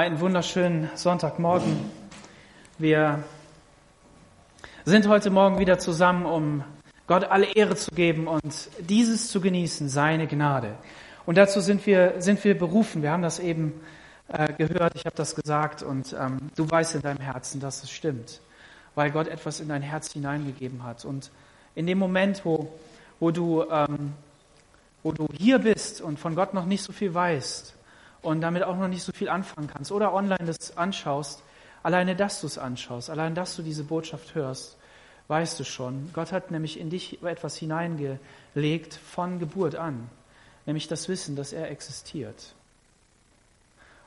Einen wunderschönen Sonntagmorgen. Wir sind heute Morgen wieder zusammen, um Gott alle Ehre zu geben und dieses zu genießen, seine Gnade. Und dazu sind wir, sind wir berufen. Wir haben das eben äh, gehört, ich habe das gesagt und ähm, du weißt in deinem Herzen, dass es stimmt, weil Gott etwas in dein Herz hineingegeben hat. Und in dem Moment, wo, wo, du, ähm, wo du hier bist und von Gott noch nicht so viel weißt, und damit auch noch nicht so viel anfangen kannst oder online das anschaust, alleine dass du es anschaust, allein dass du diese Botschaft hörst, weißt du schon, Gott hat nämlich in dich etwas hineingelegt von Geburt an, nämlich das Wissen, dass er existiert.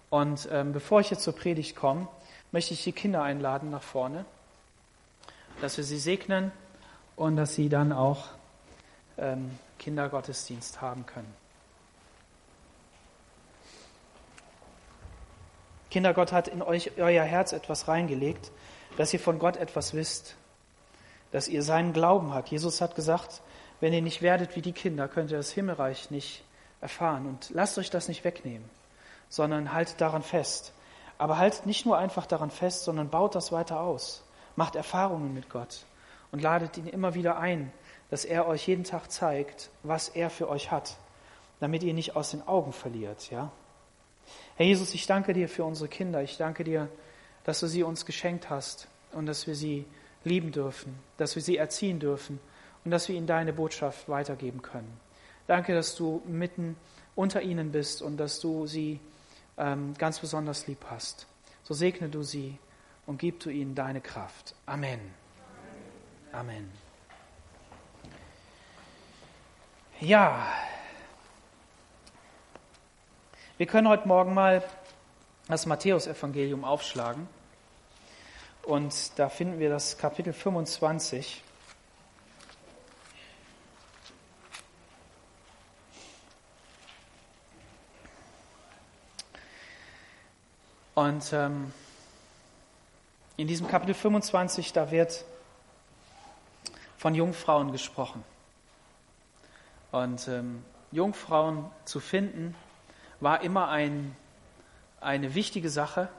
Und ähm, bevor ich jetzt zur Predigt komme, möchte ich die Kinder einladen nach vorne, dass wir sie segnen und dass sie dann auch ähm, Kindergottesdienst haben können. Kinder, Gott hat in euch euer Herz etwas reingelegt, dass ihr von Gott etwas wisst, dass ihr seinen Glauben habt. Jesus hat gesagt, wenn ihr nicht werdet wie die Kinder, könnt ihr das Himmelreich nicht erfahren. Und lasst euch das nicht wegnehmen, sondern haltet daran fest. Aber haltet nicht nur einfach daran fest, sondern baut das weiter aus. Macht Erfahrungen mit Gott und ladet ihn immer wieder ein, dass er euch jeden Tag zeigt, was er für euch hat, damit ihr nicht aus den Augen verliert, ja? Herr Jesus, ich danke dir für unsere Kinder. Ich danke dir, dass du sie uns geschenkt hast und dass wir sie lieben dürfen, dass wir sie erziehen dürfen und dass wir ihnen deine Botschaft weitergeben können. Danke, dass du mitten unter ihnen bist und dass du sie ähm, ganz besonders lieb hast. So segne du sie und gib du ihnen deine Kraft. Amen. Amen. Ja, wir können heute Morgen mal das Matthäusevangelium aufschlagen. Und da finden wir das Kapitel 25. Und ähm, in diesem Kapitel 25, da wird von Jungfrauen gesprochen. Und ähm, Jungfrauen zu finden, war immer ein, eine wichtige Sache,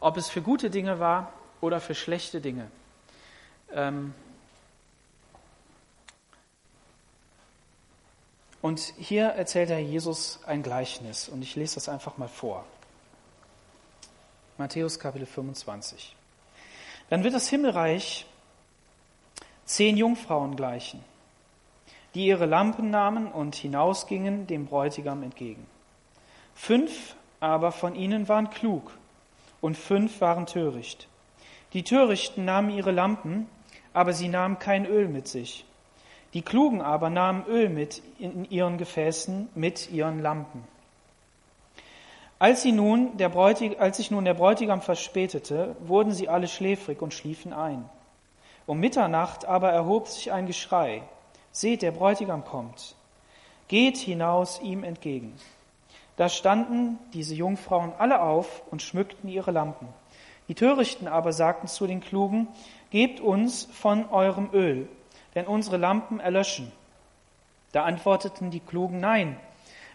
ob es für gute Dinge war oder für schlechte Dinge. Ähm und hier erzählt Herr Jesus ein Gleichnis und ich lese das einfach mal vor. Matthäus Kapitel 25. Dann wird das Himmelreich zehn Jungfrauen gleichen, die ihre Lampen nahmen und hinausgingen dem Bräutigam entgegen. Fünf aber von ihnen waren klug und fünf waren töricht. Die Törichten nahmen ihre Lampen, aber sie nahmen kein Öl mit sich. Die Klugen aber nahmen Öl mit in ihren Gefäßen mit ihren Lampen. Als, sie nun der Bräutig, als sich nun der Bräutigam verspätete, wurden sie alle schläfrig und schliefen ein. Um Mitternacht aber erhob sich ein Geschrei. Seht, der Bräutigam kommt. Geht hinaus ihm entgegen. Da standen diese Jungfrauen alle auf und schmückten ihre Lampen. Die Törichten aber sagten zu den Klugen, Gebt uns von eurem Öl, denn unsere Lampen erlöschen. Da antworteten die Klugen, Nein,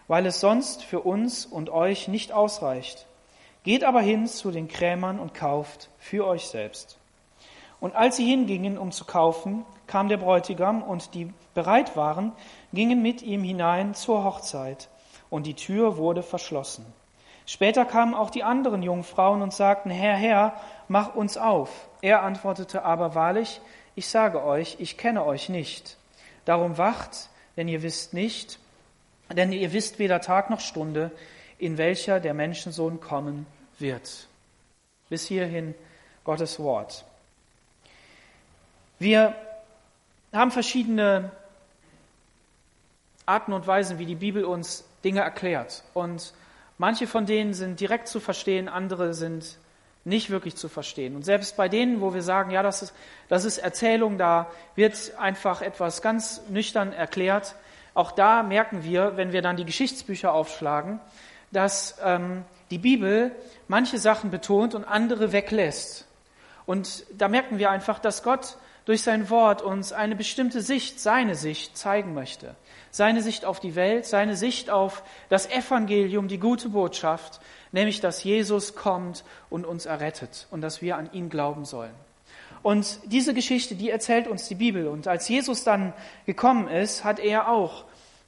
weil es sonst für uns und euch nicht ausreicht. Geht aber hin zu den Krämern und kauft für euch selbst. Und als sie hingingen, um zu kaufen, kam der Bräutigam, und die bereit waren, gingen mit ihm hinein zur Hochzeit und die Tür wurde verschlossen. Später kamen auch die anderen Jungfrauen und sagten, Herr, Herr, mach uns auf. Er antwortete aber wahrlich, ich sage euch, ich kenne euch nicht. Darum wacht, denn ihr wisst nicht, denn ihr wisst weder Tag noch Stunde, in welcher der Menschensohn kommen wird. Bis hierhin Gottes Wort. Wir haben verschiedene Arten und Weisen, wie die Bibel uns Dinge erklärt. Und manche von denen sind direkt zu verstehen, andere sind nicht wirklich zu verstehen. Und selbst bei denen, wo wir sagen, ja, das ist, das ist Erzählung, da wird einfach etwas ganz nüchtern erklärt, auch da merken wir, wenn wir dann die Geschichtsbücher aufschlagen, dass ähm, die Bibel manche Sachen betont und andere weglässt. Und da merken wir einfach, dass Gott durch sein Wort uns eine bestimmte Sicht, seine Sicht zeigen möchte seine Sicht auf die Welt, seine Sicht auf das Evangelium, die gute Botschaft, nämlich dass Jesus kommt und uns errettet und dass wir an ihn glauben sollen. Und diese Geschichte, die erzählt uns die Bibel. Und als Jesus dann gekommen ist, hat er auch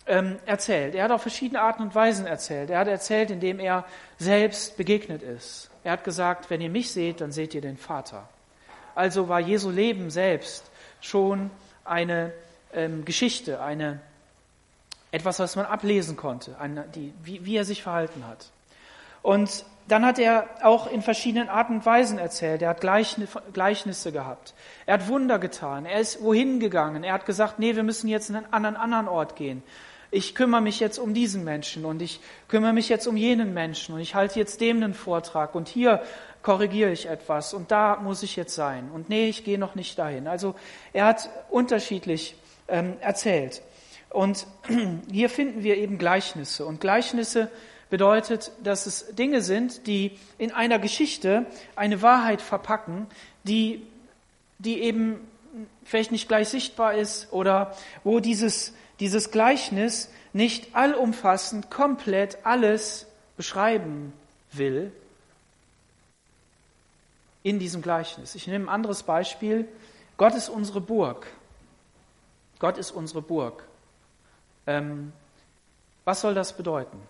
ähm, erzählt. Er hat auf verschiedene Arten und Weisen erzählt. Er hat erzählt, indem er selbst begegnet ist. Er hat gesagt, wenn ihr mich seht, dann seht ihr den Vater. Also war Jesu Leben selbst schon eine ähm, Geschichte, eine, etwas, was man ablesen konnte, die, wie, wie er sich verhalten hat. Und dann hat er auch in verschiedenen Arten und Weisen erzählt. Er hat Gleichnisse gehabt. Er hat Wunder getan. Er ist wohin gegangen. Er hat gesagt, nee, wir müssen jetzt an einen anderen Ort gehen. Ich kümmere mich jetzt um diesen Menschen und ich kümmere mich jetzt um jenen Menschen und ich halte jetzt dem einen Vortrag und hier korrigiere ich etwas und da muss ich jetzt sein und nee, ich gehe noch nicht dahin. Also er hat unterschiedlich ähm, erzählt. Und hier finden wir eben Gleichnisse. Und Gleichnisse bedeutet, dass es Dinge sind, die in einer Geschichte eine Wahrheit verpacken, die, die eben vielleicht nicht gleich sichtbar ist oder wo dieses, dieses Gleichnis nicht allumfassend komplett alles beschreiben will in diesem Gleichnis. Ich nehme ein anderes Beispiel. Gott ist unsere Burg. Gott ist unsere Burg. Ähm, was soll das bedeuten?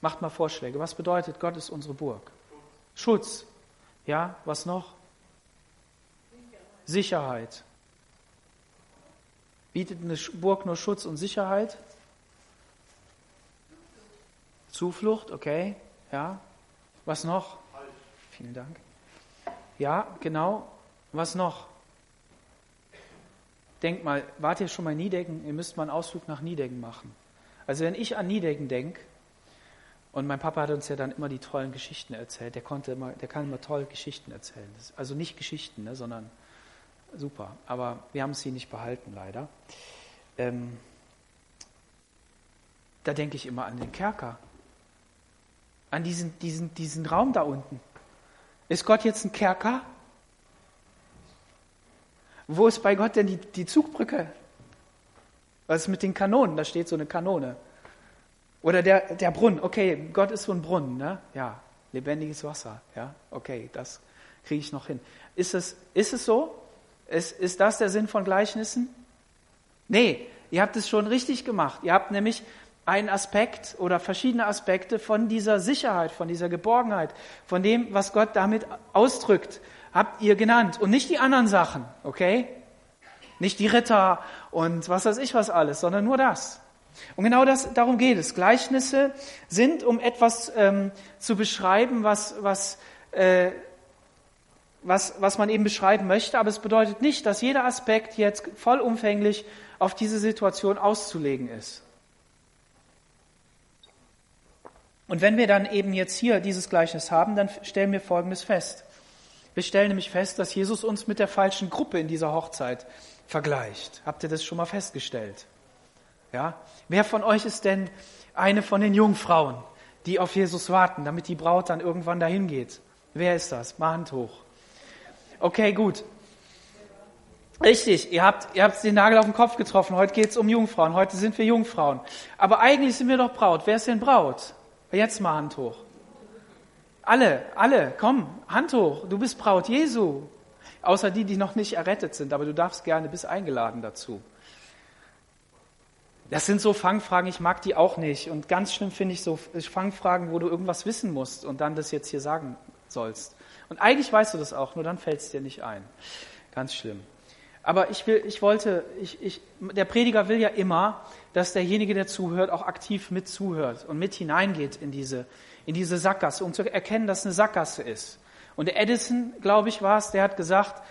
Macht mal Vorschläge. Was bedeutet, Gott ist unsere Burg? Schutz. Ja, was noch? Sicherheit. Bietet eine Burg nur Schutz und Sicherheit? Zuflucht, okay. Ja. Was noch? Vielen Dank. Ja, genau. Was noch? Denkt mal, wart ihr schon mal in Niedecken? Ihr müsst mal einen Ausflug nach Niedecken machen. Also wenn ich an Niedecken denke, und mein Papa hat uns ja dann immer die tollen Geschichten erzählt. Der konnte immer, der kann immer tolle Geschichten erzählen. Also nicht Geschichten, ne, sondern super. Aber wir haben sie nicht behalten, leider. Ähm, da denke ich immer an den Kerker. An diesen, diesen, diesen Raum da unten. Ist Gott jetzt ein Kerker? Wo ist bei Gott denn die, die Zugbrücke? Was ist mit den Kanonen? Da steht so eine Kanone. Oder der, der Brunnen, okay, Gott ist so ein Brunnen, ne? Ja, lebendiges Wasser, ja, okay, das kriege ich noch hin. Ist es, ist es so? Ist, ist das der Sinn von Gleichnissen? Nee, ihr habt es schon richtig gemacht. Ihr habt nämlich einen Aspekt oder verschiedene Aspekte von dieser Sicherheit, von dieser Geborgenheit, von dem, was Gott damit ausdrückt, habt ihr genannt und nicht die anderen Sachen, okay? Nicht die Ritter und was weiß ich was alles, sondern nur das. Und genau das, darum geht es. Gleichnisse sind, um etwas ähm, zu beschreiben, was, was, äh, was, was man eben beschreiben möchte, aber es bedeutet nicht, dass jeder Aspekt jetzt vollumfänglich auf diese Situation auszulegen ist. Und wenn wir dann eben jetzt hier dieses Gleichnis haben, dann stellen wir Folgendes fest. Wir stellen nämlich fest, dass Jesus uns mit der falschen Gruppe in dieser Hochzeit vergleicht. Habt ihr das schon mal festgestellt? Ja? Wer von euch ist denn eine von den Jungfrauen, die auf Jesus warten, damit die Braut dann irgendwann dahin geht? Wer ist das? Mal Hand hoch. Okay, gut. Richtig, ihr habt, ihr habt den Nagel auf den Kopf getroffen. Heute geht es um Jungfrauen. Heute sind wir Jungfrauen. Aber eigentlich sind wir doch Braut. Wer ist denn Braut? Jetzt mal Hand hoch. Alle, alle, komm, Hand hoch. Du bist Braut Jesu. Außer die, die noch nicht errettet sind. Aber du darfst gerne, bist eingeladen dazu. Das sind so Fangfragen, ich mag die auch nicht. Und ganz schlimm finde ich so Fangfragen, wo du irgendwas wissen musst und dann das jetzt hier sagen sollst. Und eigentlich weißt du das auch, nur dann fällt es dir nicht ein. Ganz schlimm. Aber ich will, ich wollte, ich, ich, der Prediger will ja immer, dass derjenige, der zuhört, auch aktiv mit zuhört und mit hineingeht in diese, in diese Sackgasse, um zu erkennen, dass es eine Sackgasse ist. Und Edison, glaube ich, war es, der hat gesagt,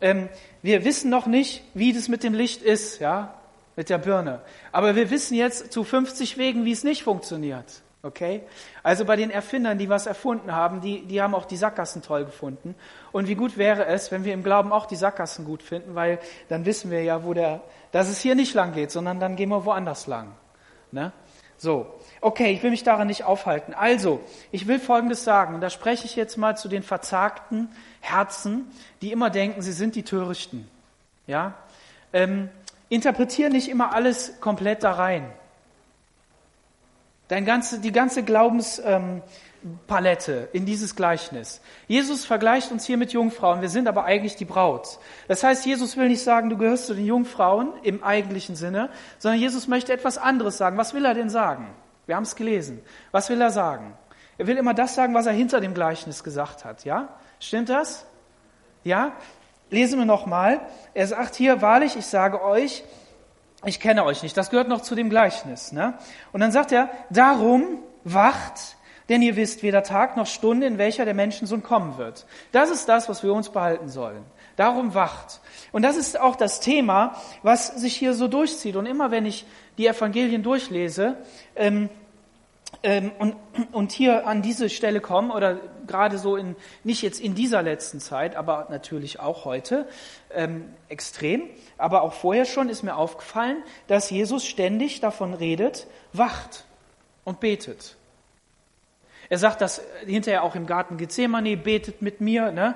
ähm, wir wissen noch nicht, wie das mit dem Licht ist, ja mit der Birne. Aber wir wissen jetzt zu 50 Wegen, wie es nicht funktioniert. Okay? Also bei den Erfindern, die was erfunden haben, die, die haben auch die Sackgassen toll gefunden. Und wie gut wäre es, wenn wir im Glauben auch die Sackgassen gut finden, weil dann wissen wir ja, wo der, dass es hier nicht lang geht, sondern dann gehen wir woanders lang. Ne? So. Okay, ich will mich daran nicht aufhalten. Also, ich will Folgendes sagen, und da spreche ich jetzt mal zu den verzagten Herzen, die immer denken, sie sind die Törichten. Ja? Ähm, interpretiere nicht immer alles komplett da rein. Dein ganze, die ganze Glaubenspalette ähm, in dieses Gleichnis. Jesus vergleicht uns hier mit Jungfrauen, wir sind aber eigentlich die Braut. Das heißt, Jesus will nicht sagen, du gehörst zu den Jungfrauen im eigentlichen Sinne, sondern Jesus möchte etwas anderes sagen. Was will er denn sagen? Wir haben es gelesen. Was will er sagen? Er will immer das sagen, was er hinter dem Gleichnis gesagt hat. Ja? Stimmt das? Ja? Lesen wir nochmal. Er sagt hier, wahrlich, ich sage euch, ich kenne euch nicht. Das gehört noch zu dem Gleichnis. Ne? Und dann sagt er, darum wacht, denn ihr wisst weder Tag noch Stunde, in welcher der Menschensohn kommen wird. Das ist das, was wir uns behalten sollen. Darum wacht. Und das ist auch das Thema, was sich hier so durchzieht. Und immer wenn ich die Evangelien durchlese, ähm, ähm, und, und hier an diese Stelle kommen, oder gerade so in, nicht jetzt in dieser letzten Zeit, aber natürlich auch heute, ähm, extrem, aber auch vorher schon ist mir aufgefallen, dass Jesus ständig davon redet, wacht und betet. Er sagt das hinterher auch im Garten Gethsemane, betet mit mir. Ne?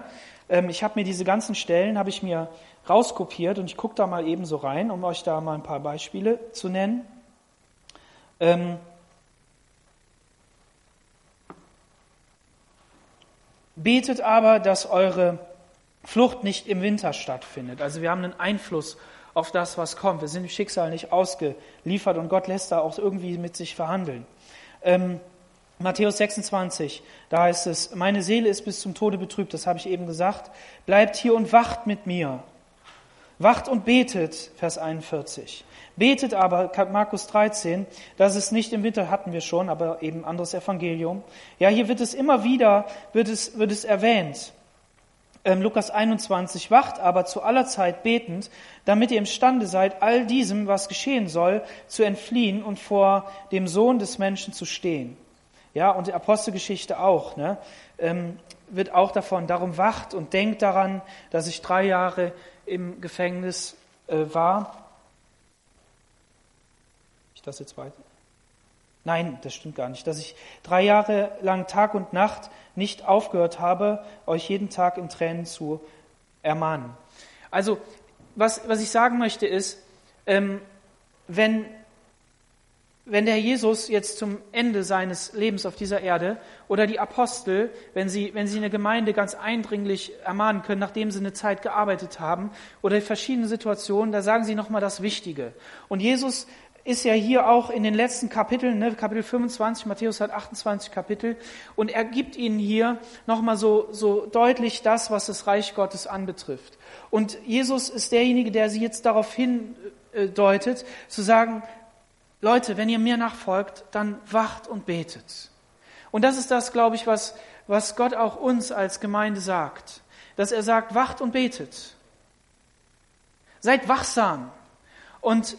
Ähm, ich habe mir diese ganzen Stellen, habe ich mir rauskopiert und ich gucke da mal eben so rein, um euch da mal ein paar Beispiele zu nennen. Ähm, Betet aber, dass eure Flucht nicht im Winter stattfindet. Also wir haben einen Einfluss auf das, was kommt. Wir sind dem Schicksal nicht ausgeliefert und Gott lässt da auch irgendwie mit sich verhandeln. Ähm, Matthäus 26, da heißt es, meine Seele ist bis zum Tode betrübt, das habe ich eben gesagt. Bleibt hier und wacht mit mir. Wacht und betet, Vers 41. Betet aber, Markus 13, das ist nicht im Winter, hatten wir schon, aber eben anderes Evangelium. Ja, hier wird es immer wieder, wird es, wird es erwähnt. Ähm, Lukas 21, wacht aber zu aller Zeit betend, damit ihr imstande seid, all diesem, was geschehen soll, zu entfliehen und vor dem Sohn des Menschen zu stehen. Ja, und die Apostelgeschichte auch, ne, ähm, wird auch davon, darum wacht und denkt daran, dass ich drei Jahre im Gefängnis äh, war das jetzt weiter? Nein, das stimmt gar nicht. Dass ich drei Jahre lang Tag und Nacht nicht aufgehört habe, euch jeden Tag in Tränen zu ermahnen. Also, was, was ich sagen möchte ist, ähm, wenn, wenn der Jesus jetzt zum Ende seines Lebens auf dieser Erde oder die Apostel, wenn sie, wenn sie eine Gemeinde ganz eindringlich ermahnen können, nachdem sie eine Zeit gearbeitet haben oder verschiedene Situationen, da sagen sie nochmal das Wichtige. Und Jesus ist ja hier auch in den letzten Kapiteln, ne, Kapitel 25, Matthäus hat 28 Kapitel, und er gibt ihnen hier nochmal so, so deutlich das, was das Reich Gottes anbetrifft. Und Jesus ist derjenige, der sie jetzt darauf hindeutet, zu sagen, Leute, wenn ihr mir nachfolgt, dann wacht und betet. Und das ist das, glaube ich, was, was Gott auch uns als Gemeinde sagt. Dass er sagt, wacht und betet. Seid wachsam. Und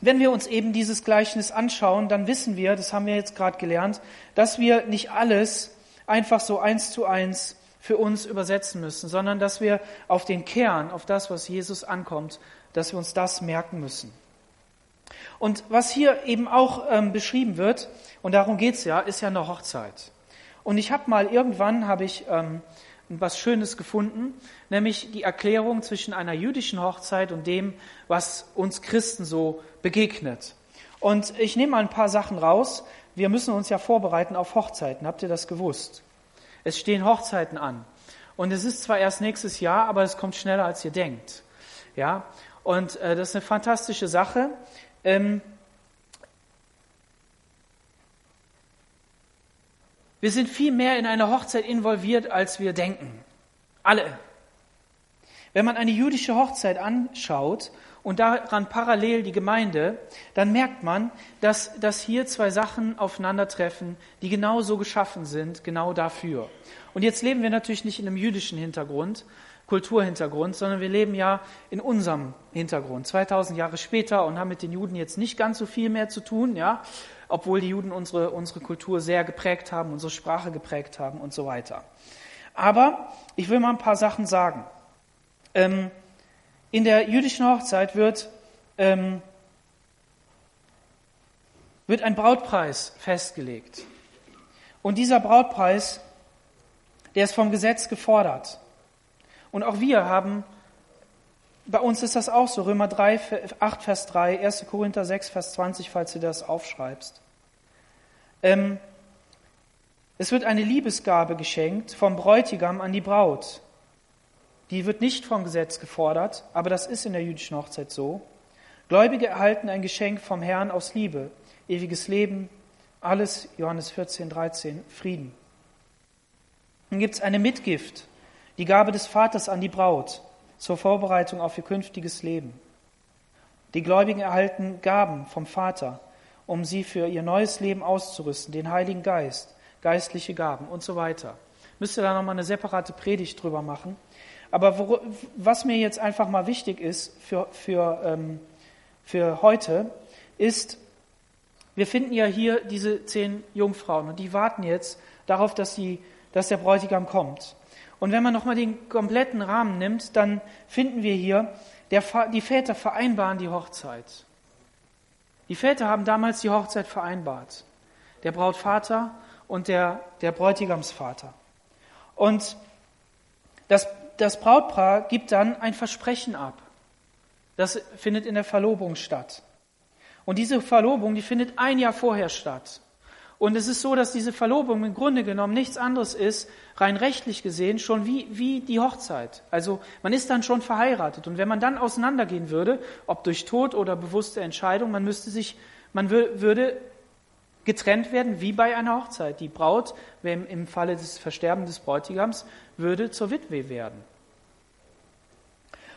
wenn wir uns eben dieses Gleichnis anschauen, dann wissen wir, das haben wir jetzt gerade gelernt, dass wir nicht alles einfach so eins zu eins für uns übersetzen müssen, sondern dass wir auf den Kern, auf das, was Jesus ankommt, dass wir uns das merken müssen. Und was hier eben auch ähm, beschrieben wird, und darum geht's ja, ist ja eine Hochzeit. Und ich habe mal irgendwann habe ich ähm, was Schönes gefunden, nämlich die Erklärung zwischen einer jüdischen Hochzeit und dem, was uns Christen so begegnet. Und ich nehme mal ein paar Sachen raus. Wir müssen uns ja vorbereiten auf Hochzeiten. Habt ihr das gewusst? Es stehen Hochzeiten an. Und es ist zwar erst nächstes Jahr, aber es kommt schneller, als ihr denkt. Ja? Und äh, das ist eine fantastische Sache. Ähm, Wir sind viel mehr in eine Hochzeit involviert, als wir denken. Alle. Wenn man eine jüdische Hochzeit anschaut und daran parallel die Gemeinde, dann merkt man, dass, dass hier zwei Sachen aufeinandertreffen, die genau so geschaffen sind, genau dafür. Und jetzt leben wir natürlich nicht in einem jüdischen Hintergrund, Kulturhintergrund, sondern wir leben ja in unserem Hintergrund, 2000 Jahre später und haben mit den Juden jetzt nicht ganz so viel mehr zu tun, ja obwohl die Juden unsere, unsere Kultur sehr geprägt haben, unsere Sprache geprägt haben und so weiter. Aber ich will mal ein paar Sachen sagen. Ähm, in der jüdischen Hochzeit wird, ähm, wird ein Brautpreis festgelegt. Und dieser Brautpreis, der ist vom Gesetz gefordert. Und auch wir haben, bei uns ist das auch so, Römer 3, 8, Vers 3, 1. Korinther 6, Vers 20, falls du das aufschreibst. Ähm, es wird eine Liebesgabe geschenkt vom Bräutigam an die Braut. Die wird nicht vom Gesetz gefordert, aber das ist in der jüdischen Hochzeit so. Gläubige erhalten ein Geschenk vom Herrn aus Liebe, ewiges Leben, alles, Johannes 14, 13, Frieden. Dann gibt es eine Mitgift, die Gabe des Vaters an die Braut zur Vorbereitung auf ihr künftiges Leben. Die Gläubigen erhalten Gaben vom Vater, um sie für ihr neues Leben auszurüsten, den Heiligen Geist, geistliche Gaben und so weiter. Müsste da nochmal eine separate Predigt drüber machen. Aber wo, was mir jetzt einfach mal wichtig ist für, für, ähm, für heute, ist, wir finden ja hier diese zehn Jungfrauen und die warten jetzt darauf, dass, sie, dass der Bräutigam kommt. Und wenn man nochmal den kompletten Rahmen nimmt, dann finden wir hier, der, die Väter vereinbaren die Hochzeit. Die Väter haben damals die Hochzeit vereinbart. Der Brautvater und der, der Bräutigamsvater. Und das, das Brautpaar gibt dann ein Versprechen ab. Das findet in der Verlobung statt. Und diese Verlobung, die findet ein Jahr vorher statt. Und es ist so, dass diese Verlobung im Grunde genommen nichts anderes ist, rein rechtlich gesehen, schon wie, wie die Hochzeit. Also man ist dann schon verheiratet. Und wenn man dann auseinandergehen würde, ob durch Tod oder bewusste Entscheidung, man müsste sich, man würde getrennt werden wie bei einer Hochzeit. Die Braut, im Falle des Versterbens des Bräutigams, würde zur Witwe werden.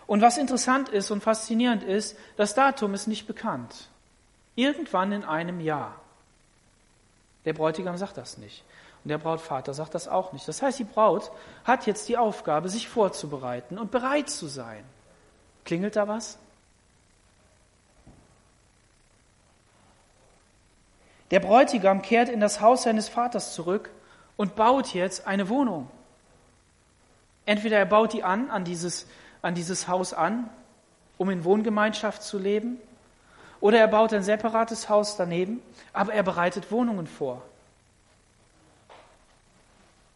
Und was interessant ist und faszinierend ist, das Datum ist nicht bekannt. Irgendwann in einem Jahr. Der Bräutigam sagt das nicht. Und der Brautvater sagt das auch nicht. Das heißt, die Braut hat jetzt die Aufgabe, sich vorzubereiten und bereit zu sein. Klingelt da was? Der Bräutigam kehrt in das Haus seines Vaters zurück und baut jetzt eine Wohnung. Entweder er baut die an, an dieses, an dieses Haus an, um in Wohngemeinschaft zu leben, oder er baut ein separates Haus daneben, aber er bereitet Wohnungen vor.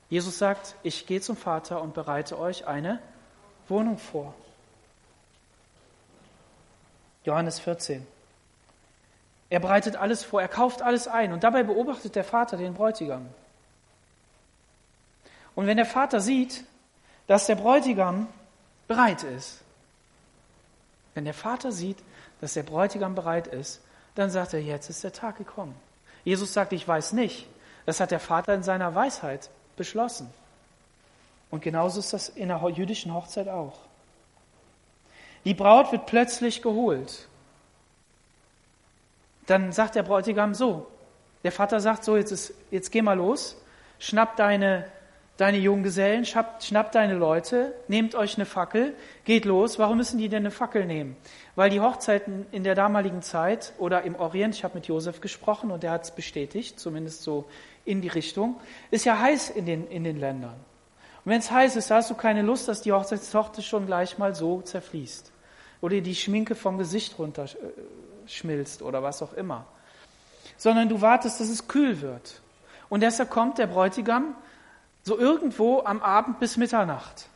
Jesus sagt, ich gehe zum Vater und bereite euch eine Wohnung vor. Johannes 14. Er bereitet alles vor, er kauft alles ein und dabei beobachtet der Vater den Bräutigam. Und wenn der Vater sieht, dass der Bräutigam bereit ist, wenn der Vater sieht, dass der Bräutigam bereit ist, dann sagt er, jetzt ist der Tag gekommen. Jesus sagt, ich weiß nicht. Das hat der Vater in seiner Weisheit beschlossen. Und genauso ist das in der jüdischen Hochzeit auch. Die Braut wird plötzlich geholt. Dann sagt der Bräutigam so, der Vater sagt so, jetzt, ist, jetzt geh mal los, schnapp deine deine Junggesellen, schnappt, schnappt deine Leute, nehmt euch eine Fackel, geht los. Warum müssen die denn eine Fackel nehmen? Weil die Hochzeiten in der damaligen Zeit oder im Orient, ich habe mit Josef gesprochen und der hat es bestätigt, zumindest so in die Richtung, ist ja heiß in den, in den Ländern. Und wenn es heiß ist, hast du keine Lust, dass die Hochzeitstochter schon gleich mal so zerfließt. Oder die Schminke vom Gesicht runterschmilzt oder was auch immer. Sondern du wartest, dass es kühl wird. Und deshalb kommt der Bräutigam so irgendwo am Abend bis Mitternacht.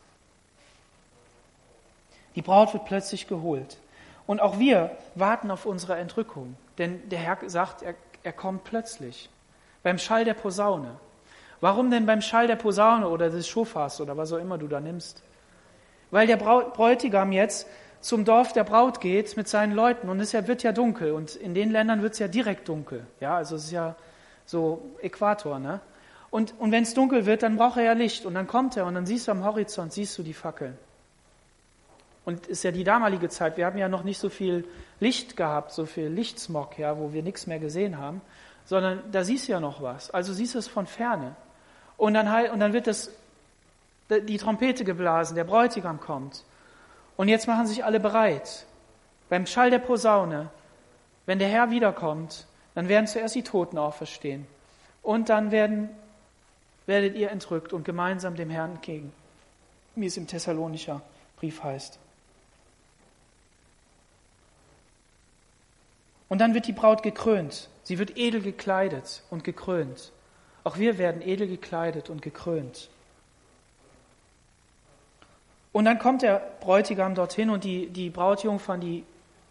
Die Braut wird plötzlich geholt. Und auch wir warten auf unsere Entrückung. Denn der Herr sagt, er, er kommt plötzlich. Beim Schall der Posaune. Warum denn beim Schall der Posaune oder des Schofars oder was auch immer du da nimmst? Weil der Bräutigam jetzt zum Dorf der Braut geht mit seinen Leuten und es wird ja dunkel und in den Ländern wird es ja direkt dunkel. Ja, also es ist ja so Äquator, ne? Und, und wenn es dunkel wird, dann braucht er ja Licht. Und dann kommt er und dann siehst du am Horizont, siehst du die Fackeln. Und ist ja die damalige Zeit, wir haben ja noch nicht so viel Licht gehabt, so viel Lichtsmog, ja, wo wir nichts mehr gesehen haben, sondern da siehst du ja noch was. Also siehst du es von ferne. Und dann, halt, und dann wird das, die Trompete geblasen, der Bräutigam kommt. Und jetzt machen sich alle bereit. Beim Schall der Posaune, wenn der Herr wiederkommt, dann werden zuerst die Toten auferstehen. Und dann werden werdet ihr entrückt und gemeinsam dem Herrn entgegen, wie es im Thessalonischer Brief heißt. Und dann wird die Braut gekrönt. Sie wird edel gekleidet und gekrönt. Auch wir werden edel gekleidet und gekrönt. Und dann kommt der Bräutigam dorthin und die, die Brautjungfern, die,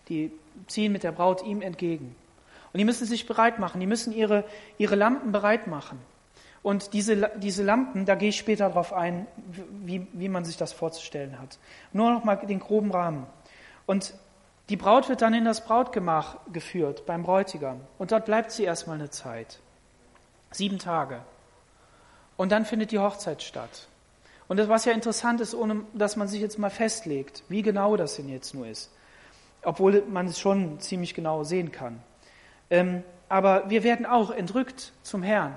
die ziehen mit der Braut ihm entgegen. Und die müssen sich bereit machen, die müssen ihre, ihre Lampen bereit machen. Und diese, diese Lampen, da gehe ich später darauf ein, wie, wie man sich das vorzustellen hat. Nur noch mal den groben Rahmen. Und die Braut wird dann in das Brautgemach geführt beim Bräutigam. Und dort bleibt sie erstmal eine Zeit. Sieben Tage. Und dann findet die Hochzeit statt. Und das, was ja interessant ist, ohne dass man sich jetzt mal festlegt, wie genau das denn jetzt nur ist. Obwohl man es schon ziemlich genau sehen kann. Ähm, aber wir werden auch entrückt zum Herrn.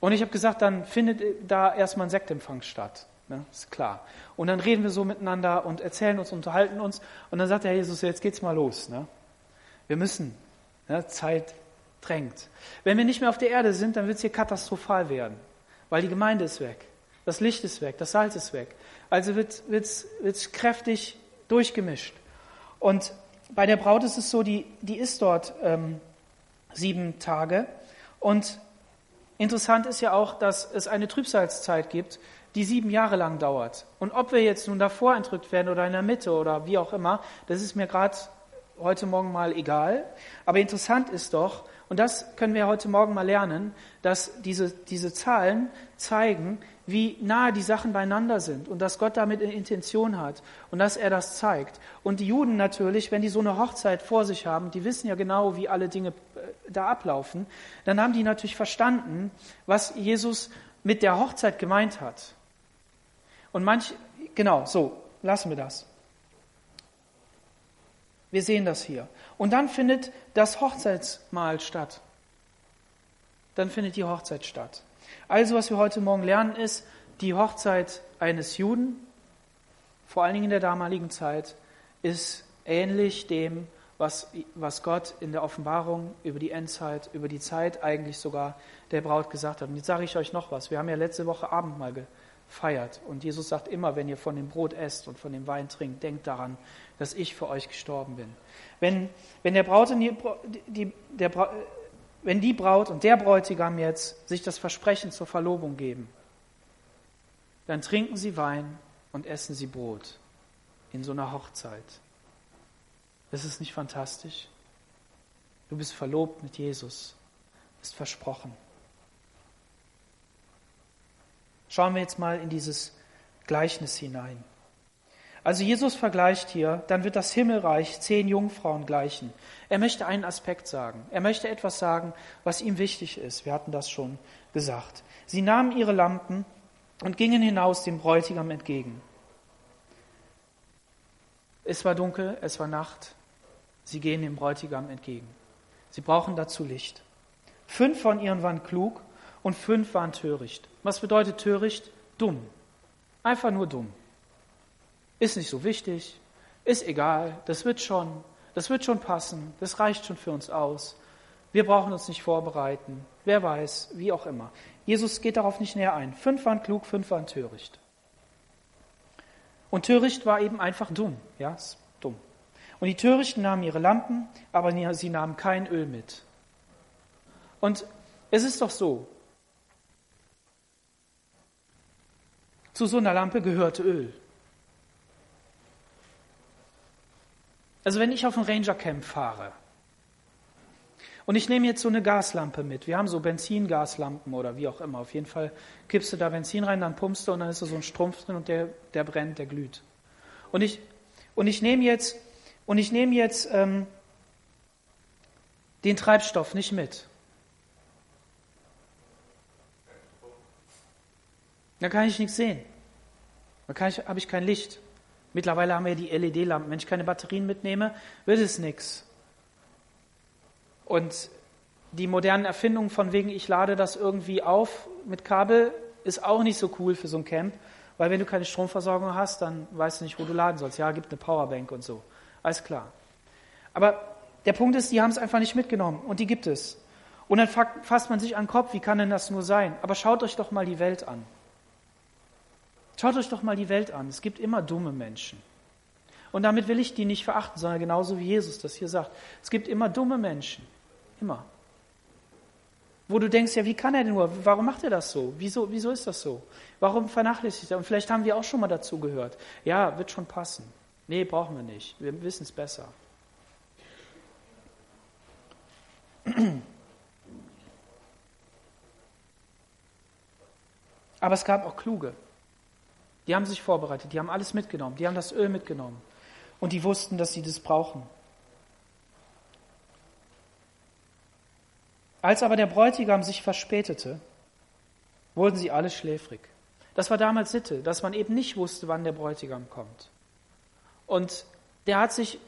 Und ich habe gesagt, dann findet da erstmal ein Sektempfang statt. Ne? Ist klar. Und dann reden wir so miteinander und erzählen uns, unterhalten uns. Und dann sagt der Jesus, jetzt geht's mal los. Ne? Wir müssen. Ne? Zeit drängt. Wenn wir nicht mehr auf der Erde sind, dann wird es hier katastrophal werden. Weil die Gemeinde ist weg. Das Licht ist weg. Das Salz ist weg. Also wird es kräftig durchgemischt. Und bei der Braut ist es so, die, die ist dort ähm, sieben Tage. Und interessant ist ja auch, dass es eine Trübsalzeit gibt, die sieben Jahre lang dauert. Und ob wir jetzt nun davor entrückt werden oder in der Mitte oder wie auch immer, das ist mir gerade heute Morgen mal egal. Aber interessant ist doch, und das können wir heute Morgen mal lernen, dass diese, diese Zahlen zeigen, wie nahe die Sachen beieinander sind und dass Gott damit eine Intention hat und dass er das zeigt. Und die Juden natürlich, wenn die so eine Hochzeit vor sich haben, die wissen ja genau, wie alle Dinge da ablaufen, dann haben die natürlich verstanden, was Jesus mit der Hochzeit gemeint hat. Und manch, genau, so, lassen wir das. Wir sehen das hier. Und dann findet das Hochzeitsmahl statt. Dann findet die Hochzeit statt. Also, was wir heute Morgen lernen, ist, die Hochzeit eines Juden, vor allen Dingen in der damaligen Zeit, ist ähnlich dem, was, was Gott in der Offenbarung über die Endzeit, über die Zeit eigentlich sogar der Braut gesagt hat. Und jetzt sage ich euch noch was. Wir haben ja letzte Woche Abendmahl gefeiert. Und Jesus sagt immer, wenn ihr von dem Brot esst und von dem Wein trinkt, denkt daran, dass ich für euch gestorben bin. Wenn, wenn der Braut die, die, der, wenn die Braut und der Bräutigam jetzt sich das Versprechen zur Verlobung geben, dann trinken sie Wein und essen sie Brot in so einer Hochzeit. Das ist nicht fantastisch? Du bist verlobt mit Jesus, bist versprochen. Schauen wir jetzt mal in dieses Gleichnis hinein. Also Jesus vergleicht hier, dann wird das Himmelreich zehn Jungfrauen gleichen. Er möchte einen Aspekt sagen. Er möchte etwas sagen, was ihm wichtig ist. Wir hatten das schon gesagt. Sie nahmen ihre Lampen und gingen hinaus dem Bräutigam entgegen. Es war dunkel, es war Nacht. Sie gehen dem Bräutigam entgegen. Sie brauchen dazu Licht. Fünf von ihnen waren klug und fünf waren töricht. Was bedeutet töricht? Dumm. Einfach nur dumm. Ist nicht so wichtig, ist egal, das wird schon, das wird schon passen, das reicht schon für uns aus. Wir brauchen uns nicht vorbereiten, wer weiß, wie auch immer. Jesus geht darauf nicht näher ein. Fünf waren klug, fünf waren töricht. Und töricht war eben einfach dumm, ja, dumm. Und die Törichten nahmen ihre Lampen, aber sie nahmen kein Öl mit. Und es ist doch so, zu so einer Lampe gehörte Öl. Also wenn ich auf ein Ranger Camp fahre und ich nehme jetzt so eine Gaslampe mit, wir haben so Benzingaslampen oder wie auch immer, auf jeden Fall kippst du da Benzin rein, dann pumpst du und dann ist da so ein Strumpf drin und der, der brennt, der glüht. Und ich, und ich nehme jetzt, und ich nehme jetzt ähm, den Treibstoff nicht mit. Dann kann ich nichts sehen. Dann habe ich kein Licht. Mittlerweile haben wir die LED-Lampen. Wenn ich keine Batterien mitnehme, wird es nichts. Und die modernen Erfindungen von wegen, ich lade das irgendwie auf mit Kabel, ist auch nicht so cool für so ein Camp, weil wenn du keine Stromversorgung hast, dann weißt du nicht, wo du laden sollst. Ja, gibt eine Powerbank und so. Alles klar. Aber der Punkt ist, die haben es einfach nicht mitgenommen und die gibt es. Und dann fasst man sich an den Kopf, wie kann denn das nur sein? Aber schaut euch doch mal die Welt an. Schaut euch doch mal die Welt an. Es gibt immer dumme Menschen. Und damit will ich die nicht verachten, sondern genauso wie Jesus das hier sagt. Es gibt immer dumme Menschen. Immer. Wo du denkst, ja, wie kann er denn nur? Warum macht er das so? Wieso, wieso ist das so? Warum vernachlässigt er? Und vielleicht haben wir auch schon mal dazu gehört. Ja, wird schon passen. Nee, brauchen wir nicht. Wir wissen es besser. Aber es gab auch kluge. Die haben sich vorbereitet, die haben alles mitgenommen, die haben das Öl mitgenommen und die wussten, dass sie das brauchen. Als aber der Bräutigam sich verspätete, wurden sie alle schläfrig. Das war damals Sitte, dass man eben nicht wusste, wann der Bräutigam kommt. Und der hat sich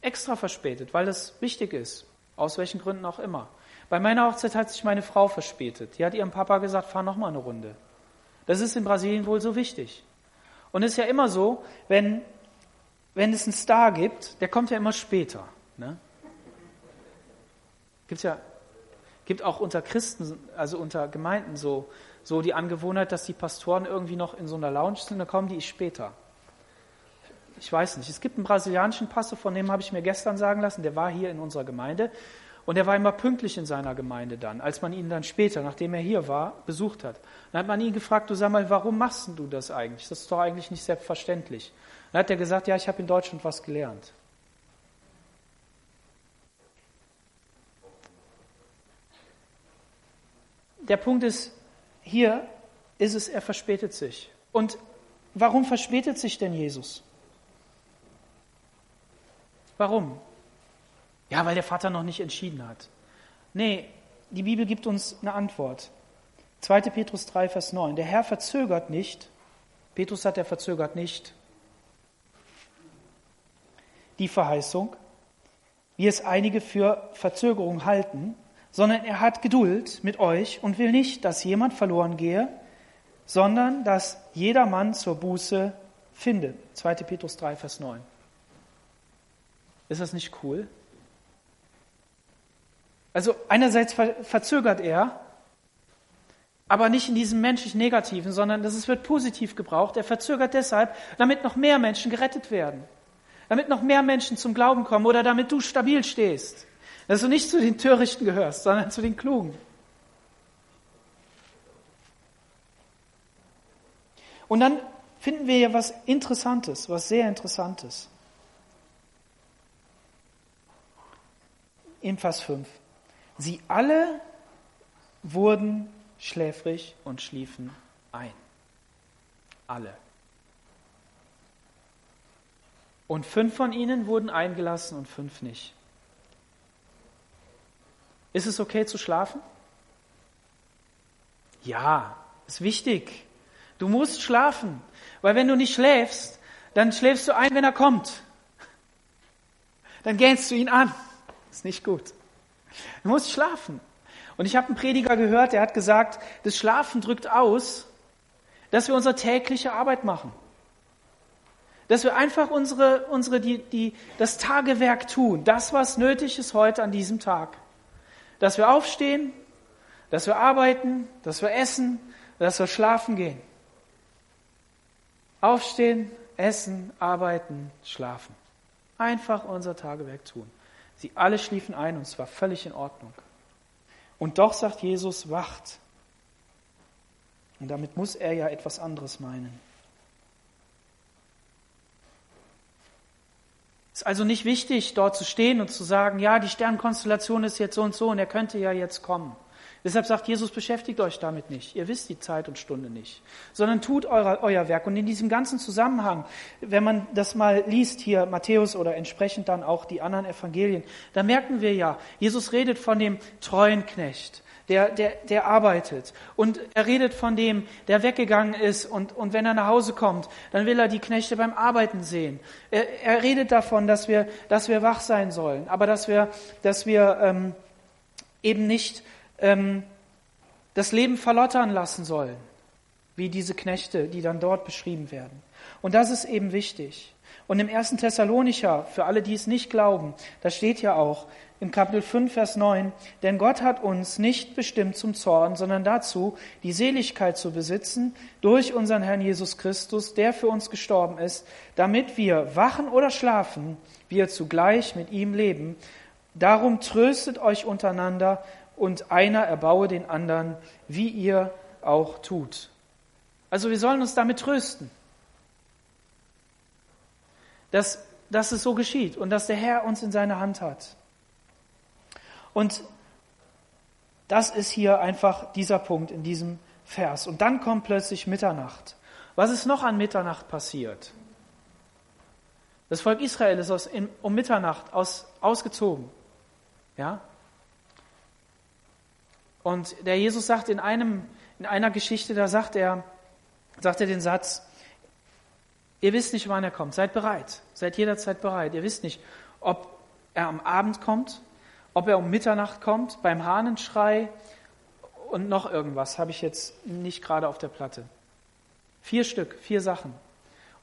extra verspätet, weil das wichtig ist, aus welchen Gründen auch immer. Bei meiner Hochzeit hat sich meine Frau verspätet. Die hat ihrem Papa gesagt, fahr noch mal eine Runde. Das ist in Brasilien wohl so wichtig. Und es ist ja immer so, wenn, wenn es einen Star gibt, der kommt ja immer später. Ne? Gibt's ja, gibt auch unter Christen, also unter Gemeinden so, so die Angewohnheit, dass die Pastoren irgendwie noch in so einer Lounge sind, dann kommen die später. Ich weiß nicht. Es gibt einen brasilianischen Pastor, von dem habe ich mir gestern sagen lassen, der war hier in unserer Gemeinde und er war immer pünktlich in seiner Gemeinde dann, als man ihn dann später, nachdem er hier war, besucht hat. Dann hat man ihn gefragt, du sag mal, warum machst du das eigentlich? Das ist doch eigentlich nicht selbstverständlich. Dann hat er gesagt, ja, ich habe in Deutschland was gelernt. Der Punkt ist, hier ist es, er verspätet sich. Und warum verspätet sich denn Jesus? Warum? Ja, weil der Vater noch nicht entschieden hat. Nee, die Bibel gibt uns eine Antwort. 2. Petrus 3, Vers 9. Der Herr verzögert nicht. Petrus sagt, er verzögert nicht die Verheißung, wie es einige für Verzögerung halten, sondern er hat Geduld mit euch und will nicht, dass jemand verloren gehe, sondern dass jeder Mann zur Buße finde. 2. Petrus 3, Vers 9. Ist das nicht cool? Also einerseits verzögert er, aber nicht in diesem menschlich Negativen, sondern das wird positiv gebraucht. Er verzögert deshalb, damit noch mehr Menschen gerettet werden, damit noch mehr Menschen zum Glauben kommen oder damit du stabil stehst, dass du nicht zu den Törichten gehörst, sondern zu den Klugen. Und dann finden wir hier was Interessantes, was sehr Interessantes. In Vers 5. Sie alle wurden schläfrig und schliefen ein. Alle. Und fünf von ihnen wurden eingelassen und fünf nicht. Ist es okay zu schlafen? Ja, ist wichtig. Du musst schlafen, weil wenn du nicht schläfst, dann schläfst du ein, wenn er kommt. Dann gähnst du ihn an. Ist nicht gut. Du musst schlafen. Und ich habe einen Prediger gehört, der hat gesagt, das Schlafen drückt aus, dass wir unsere tägliche Arbeit machen. Dass wir einfach unsere, unsere, die, die, das Tagewerk tun, das, was nötig ist heute an diesem Tag. Dass wir aufstehen, dass wir arbeiten, dass wir essen, dass wir schlafen gehen. Aufstehen, essen, arbeiten, schlafen. Einfach unser Tagewerk tun. Sie alle schliefen ein und es war völlig in Ordnung. Und doch sagt Jesus, wacht. Und damit muss er ja etwas anderes meinen. Es ist also nicht wichtig, dort zu stehen und zu sagen, ja, die Sternkonstellation ist jetzt so und so und er könnte ja jetzt kommen. Deshalb sagt Jesus, beschäftigt euch damit nicht. Ihr wisst die Zeit und Stunde nicht, sondern tut euer, euer Werk. Und in diesem ganzen Zusammenhang, wenn man das mal liest, hier Matthäus oder entsprechend dann auch die anderen Evangelien, da merken wir ja, Jesus redet von dem treuen Knecht. Der, der, der arbeitet. Und er redet von dem, der weggegangen ist und, und wenn er nach Hause kommt, dann will er die Knechte beim Arbeiten sehen. Er, er redet davon, dass wir, dass wir wach sein sollen, aber dass wir, dass wir ähm, eben nicht ähm, das Leben verlottern lassen sollen, wie diese Knechte, die dann dort beschrieben werden. Und das ist eben wichtig. Und im ersten Thessalonicher, für alle, die es nicht glauben, da steht ja auch im Kapitel 5, Vers 9, denn Gott hat uns nicht bestimmt zum Zorn, sondern dazu, die Seligkeit zu besitzen durch unseren Herrn Jesus Christus, der für uns gestorben ist, damit wir wachen oder schlafen, wir zugleich mit ihm leben. Darum tröstet euch untereinander und einer erbaue den anderen, wie ihr auch tut. Also wir sollen uns damit trösten, dass, dass es so geschieht und dass der Herr uns in seiner Hand hat. Und Das ist hier einfach dieser Punkt in diesem Vers. Und dann kommt plötzlich Mitternacht. Was ist noch an Mitternacht passiert? Das Volk Israel ist aus, um Mitternacht aus, ausgezogen. Ja? Und der Jesus sagt in, einem, in einer Geschichte, da sagt er, sagt er den Satz, ihr wisst nicht, wann er kommt, seid bereit, seid jederzeit bereit. Ihr wisst nicht, ob er am Abend kommt, ob er um Mitternacht kommt, beim Hahnenschrei und noch irgendwas, habe ich jetzt nicht gerade auf der Platte. Vier Stück, vier Sachen.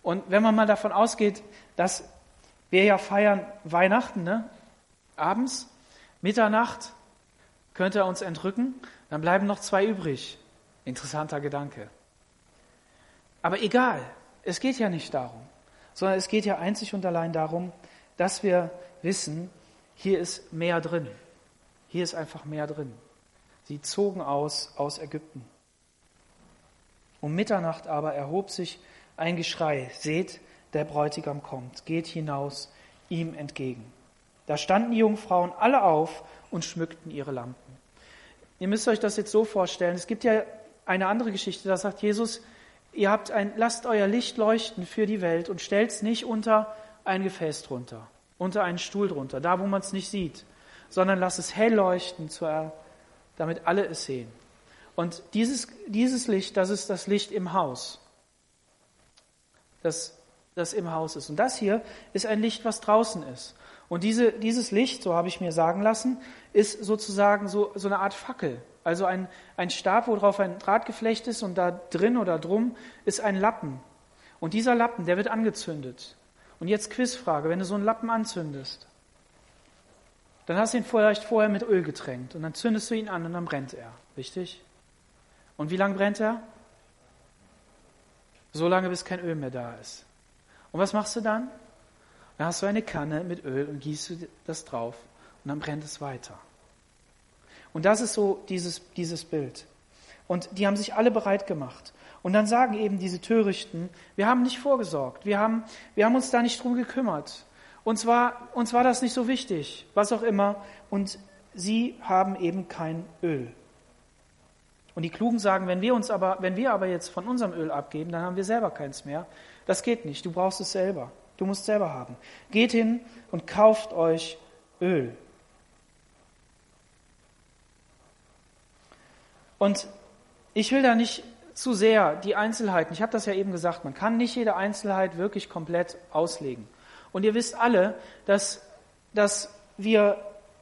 Und wenn man mal davon ausgeht, dass wir ja feiern Weihnachten, ne? abends, Mitternacht, könnte er uns entrücken, dann bleiben noch zwei übrig. Interessanter Gedanke. Aber egal, es geht ja nicht darum, sondern es geht ja einzig und allein darum, dass wir wissen, hier ist mehr drin. Hier ist einfach mehr drin. Sie zogen aus aus Ägypten. Um Mitternacht aber erhob sich ein Geschrei. Seht, der Bräutigam kommt, geht hinaus ihm entgegen. Da standen die Jungfrauen alle auf und schmückten ihre Lampen. Ihr müsst euch das jetzt so vorstellen. Es gibt ja eine andere Geschichte, da sagt Jesus, ihr habt ein, lasst euer Licht leuchten für die Welt und stellt es nicht unter ein Gefäß drunter, unter einen Stuhl drunter, da wo man es nicht sieht, sondern lasst es hell leuchten, damit alle es sehen. Und dieses, dieses Licht, das ist das Licht im Haus. Das, das im Haus ist. Und das hier ist ein Licht, was draußen ist. Und diese, dieses Licht, so habe ich mir sagen lassen, ist sozusagen so, so eine Art Fackel. Also ein, ein Stab, worauf ein Drahtgeflecht ist und da drin oder drum ist ein Lappen. Und dieser Lappen, der wird angezündet. Und jetzt Quizfrage, wenn du so einen Lappen anzündest, dann hast du ihn vielleicht vorher mit Öl getränkt und dann zündest du ihn an und dann brennt er. Richtig? Und wie lange brennt er? So lange, bis kein Öl mehr da ist. Und was machst du dann? Dann hast du eine Kanne mit Öl und gießt du das drauf und dann brennt es weiter. Und das ist so dieses, dieses Bild. Und die haben sich alle bereit gemacht. Und dann sagen eben diese Törichten, wir haben nicht vorgesorgt, wir haben, wir haben uns da nicht drum gekümmert. Uns war, uns war das nicht so wichtig, was auch immer. Und sie haben eben kein Öl. Und die Klugen sagen, wenn wir uns aber, wenn wir aber jetzt von unserem Öl abgeben, dann haben wir selber keins mehr. Das geht nicht. Du brauchst es selber. Du musst selber haben. Geht hin und kauft euch Öl. Und ich will da nicht zu sehr die Einzelheiten, ich habe das ja eben gesagt, man kann nicht jede Einzelheit wirklich komplett auslegen. Und ihr wisst alle, dass, dass wir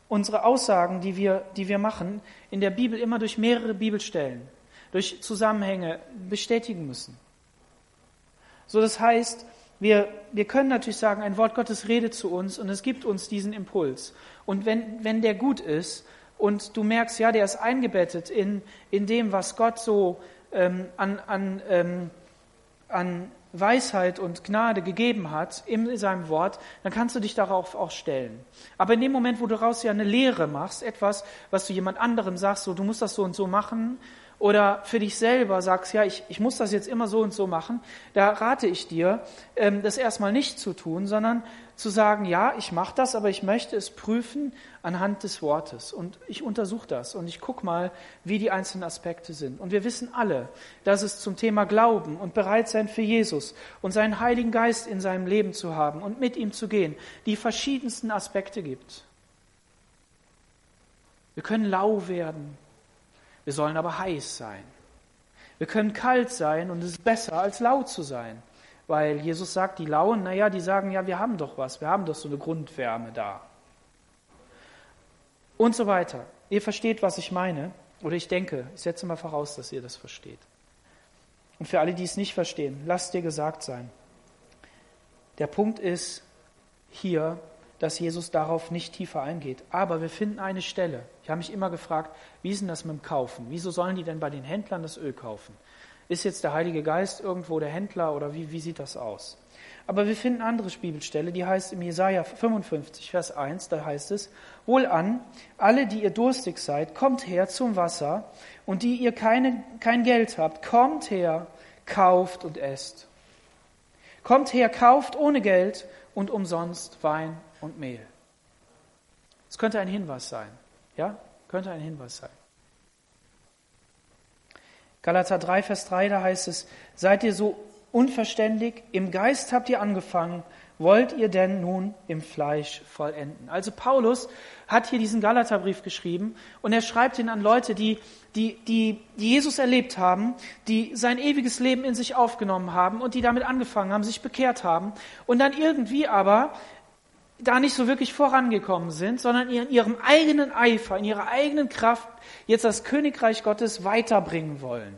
unsere Aussagen, die wir, die wir machen, in der Bibel immer durch mehrere Bibelstellen, durch Zusammenhänge bestätigen müssen. So, das heißt, wir, wir können natürlich sagen, ein Wort Gottes redet zu uns und es gibt uns diesen Impuls. Und wenn, wenn der gut ist und du merkst, ja, der ist eingebettet in, in dem, was Gott so ähm, an, an, ähm, an Weisheit und Gnade gegeben hat in seinem Wort, dann kannst du dich darauf auch stellen. Aber in dem Moment, wo du daraus ja eine Lehre machst, etwas, was du jemand anderem sagst, so du musst das so und so machen, oder für dich selber sagst, ja, ich, ich muss das jetzt immer so und so machen, da rate ich dir, ähm, das erstmal nicht zu tun, sondern zu sagen, ja, ich mache das, aber ich möchte es prüfen anhand des Wortes. Und ich untersuche das und ich gucke mal, wie die einzelnen Aspekte sind. Und wir wissen alle, dass es zum Thema Glauben und Bereitsein für Jesus und seinen Heiligen Geist in seinem Leben zu haben und mit ihm zu gehen, die verschiedensten Aspekte gibt. Wir können lau werden, wir sollen aber heiß sein. Wir können kalt sein und es ist besser, als laut zu sein. Weil Jesus sagt, die Lauen, naja, die sagen, ja, wir haben doch was, wir haben doch so eine Grundwärme da. Und so weiter. Ihr versteht, was ich meine. Oder ich denke, ich setze mal voraus, dass ihr das versteht. Und für alle, die es nicht verstehen, lasst dir gesagt sein. Der Punkt ist hier, dass Jesus darauf nicht tiefer eingeht. Aber wir finden eine Stelle. Ich habe mich immer gefragt, wie ist denn das mit dem Kaufen? Wieso sollen die denn bei den Händlern das Öl kaufen? Ist jetzt der Heilige Geist irgendwo der Händler oder wie, wie sieht das aus? Aber wir finden eine andere Bibelstelle, die heißt im Jesaja 55, Vers 1, da heißt es, Wohlan, alle, die ihr durstig seid, kommt her zum Wasser und die ihr keine, kein Geld habt, kommt her, kauft und esst. Kommt her, kauft ohne Geld und umsonst Wein und Mehl. Es könnte ein Hinweis sein. Ja, könnte ein Hinweis sein. Galater 3, Vers 3, da heißt es, seid ihr so unverständig, im Geist habt ihr angefangen, wollt ihr denn nun im Fleisch vollenden? Also Paulus hat hier diesen Galaterbrief geschrieben und er schreibt ihn an Leute, die, die, die, Jesus erlebt haben, die sein ewiges Leben in sich aufgenommen haben und die damit angefangen haben, sich bekehrt haben und dann irgendwie aber da nicht so wirklich vorangekommen sind, sondern in ihrem eigenen Eifer, in ihrer eigenen Kraft jetzt das Königreich Gottes weiterbringen wollen.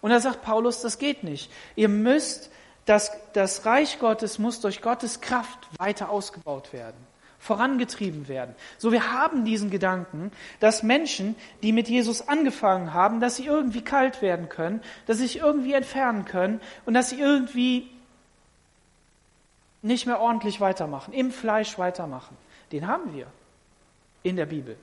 Und da sagt Paulus, das geht nicht. Ihr müsst, das, das Reich Gottes muss durch Gottes Kraft weiter ausgebaut werden, vorangetrieben werden. So, wir haben diesen Gedanken, dass Menschen, die mit Jesus angefangen haben, dass sie irgendwie kalt werden können, dass sie sich irgendwie entfernen können und dass sie irgendwie nicht mehr ordentlich weitermachen, im Fleisch weitermachen. Den haben wir in der Bibel.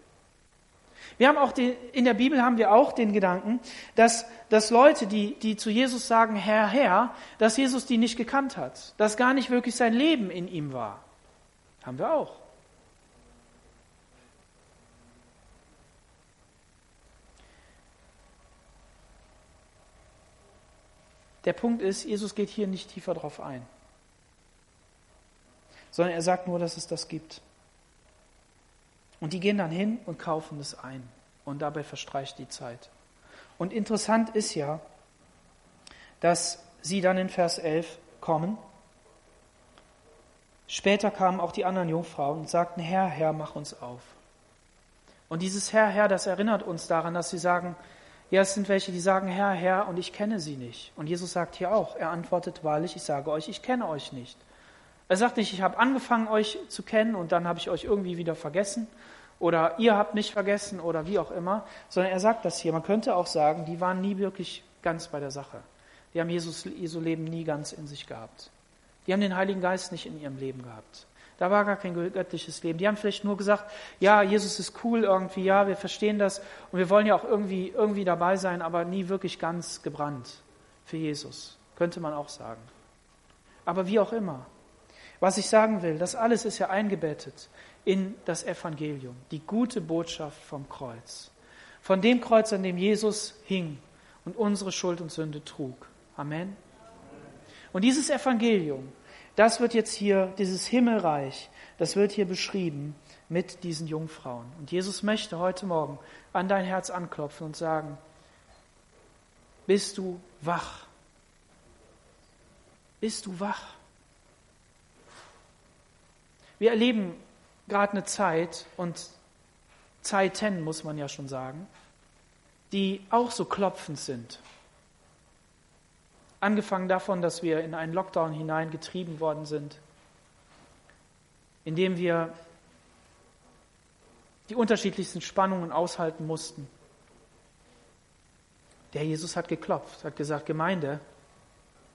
Wir haben auch den, in der Bibel haben wir auch den Gedanken, dass, dass Leute, die, die zu Jesus sagen, Herr, Herr, dass Jesus die nicht gekannt hat, dass gar nicht wirklich sein Leben in ihm war. Haben wir auch. Der Punkt ist, Jesus geht hier nicht tiefer drauf ein sondern er sagt nur, dass es das gibt. Und die gehen dann hin und kaufen es ein. Und dabei verstreicht die Zeit. Und interessant ist ja, dass sie dann in Vers 11 kommen. Später kamen auch die anderen Jungfrauen und sagten, Herr, Herr, mach uns auf. Und dieses Herr, Herr, das erinnert uns daran, dass sie sagen, ja, es sind welche, die sagen, Herr, Herr, und ich kenne sie nicht. Und Jesus sagt hier auch, er antwortet wahrlich, ich sage euch, ich kenne euch nicht. Er sagt nicht, ich habe angefangen, euch zu kennen und dann habe ich euch irgendwie wieder vergessen oder ihr habt mich vergessen oder wie auch immer, sondern er sagt das hier. Man könnte auch sagen, die waren nie wirklich ganz bei der Sache. Die haben Jesus, Jesu Leben nie ganz in sich gehabt. Die haben den Heiligen Geist nicht in ihrem Leben gehabt. Da war gar kein göttliches Leben. Die haben vielleicht nur gesagt, ja, Jesus ist cool irgendwie, ja, wir verstehen das und wir wollen ja auch irgendwie, irgendwie dabei sein, aber nie wirklich ganz gebrannt für Jesus. Könnte man auch sagen. Aber wie auch immer. Was ich sagen will, das alles ist ja eingebettet in das Evangelium, die gute Botschaft vom Kreuz. Von dem Kreuz, an dem Jesus hing und unsere Schuld und Sünde trug. Amen. Und dieses Evangelium, das wird jetzt hier, dieses Himmelreich, das wird hier beschrieben mit diesen Jungfrauen. Und Jesus möchte heute Morgen an dein Herz anklopfen und sagen, bist du wach? Bist du wach? Wir erleben gerade eine Zeit und Zeiten, muss man ja schon sagen, die auch so klopfend sind. Angefangen davon, dass wir in einen Lockdown hineingetrieben worden sind, indem wir die unterschiedlichsten Spannungen aushalten mussten. Der Jesus hat geklopft, hat gesagt, Gemeinde,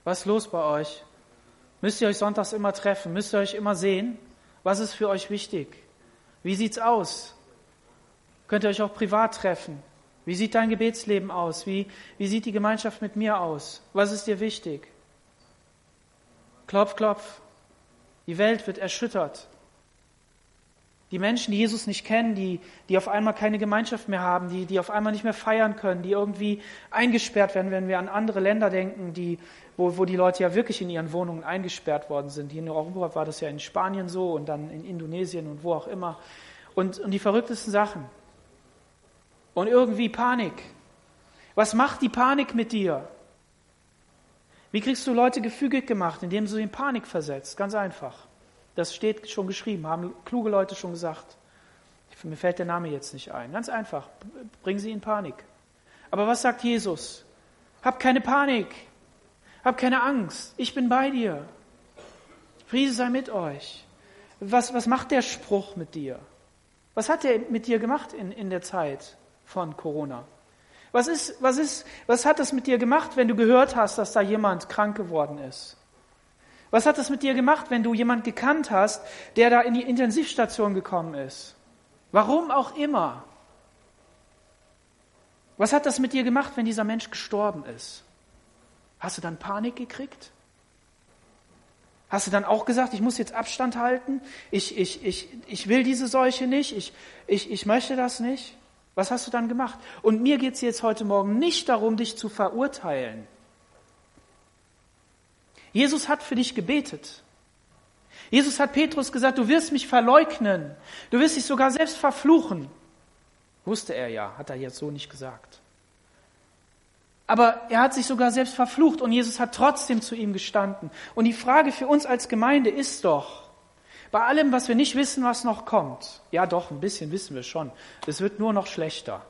was ist los bei euch? Müsst ihr euch sonntags immer treffen? Müsst ihr euch immer sehen? Was ist für euch wichtig? Wie sieht's aus? Könnt ihr euch auch privat treffen? Wie sieht dein Gebetsleben aus? Wie, wie sieht die Gemeinschaft mit mir aus? Was ist dir wichtig? Klopf, klopf. Die Welt wird erschüttert. Die Menschen, die Jesus nicht kennen, die, die auf einmal keine Gemeinschaft mehr haben, die, die auf einmal nicht mehr feiern können, die irgendwie eingesperrt werden, wenn wir an andere Länder denken, die, wo, wo die Leute ja wirklich in ihren Wohnungen eingesperrt worden sind. Hier in Europa war das ja in Spanien so und dann in Indonesien und wo auch immer. Und, und die verrücktesten Sachen. Und irgendwie Panik. Was macht die Panik mit dir? Wie kriegst du Leute gefügig gemacht, indem du sie in Panik versetzt? Ganz einfach. Das steht schon geschrieben, haben kluge Leute schon gesagt. Mir fällt der Name jetzt nicht ein. Ganz einfach, bring sie in Panik. Aber was sagt Jesus? Hab keine Panik, hab keine Angst, ich bin bei dir. Friede sei mit euch. Was, was macht der Spruch mit dir? Was hat er mit dir gemacht in, in der Zeit von Corona? Was, ist, was, ist, was hat das mit dir gemacht, wenn du gehört hast, dass da jemand krank geworden ist? Was hat das mit dir gemacht, wenn du jemand gekannt hast, der da in die Intensivstation gekommen ist? Warum auch immer. Was hat das mit dir gemacht, wenn dieser Mensch gestorben ist? Hast du dann Panik gekriegt? Hast du dann auch gesagt, ich muss jetzt Abstand halten? Ich, ich, ich, ich will diese Seuche nicht. Ich, ich, ich möchte das nicht. Was hast du dann gemacht? Und mir geht es jetzt heute Morgen nicht darum, dich zu verurteilen. Jesus hat für dich gebetet. Jesus hat Petrus gesagt, du wirst mich verleugnen. Du wirst dich sogar selbst verfluchen. Wusste er ja, hat er jetzt so nicht gesagt. Aber er hat sich sogar selbst verflucht und Jesus hat trotzdem zu ihm gestanden. Und die Frage für uns als Gemeinde ist doch, bei allem, was wir nicht wissen, was noch kommt, ja doch, ein bisschen wissen wir schon, es wird nur noch schlechter.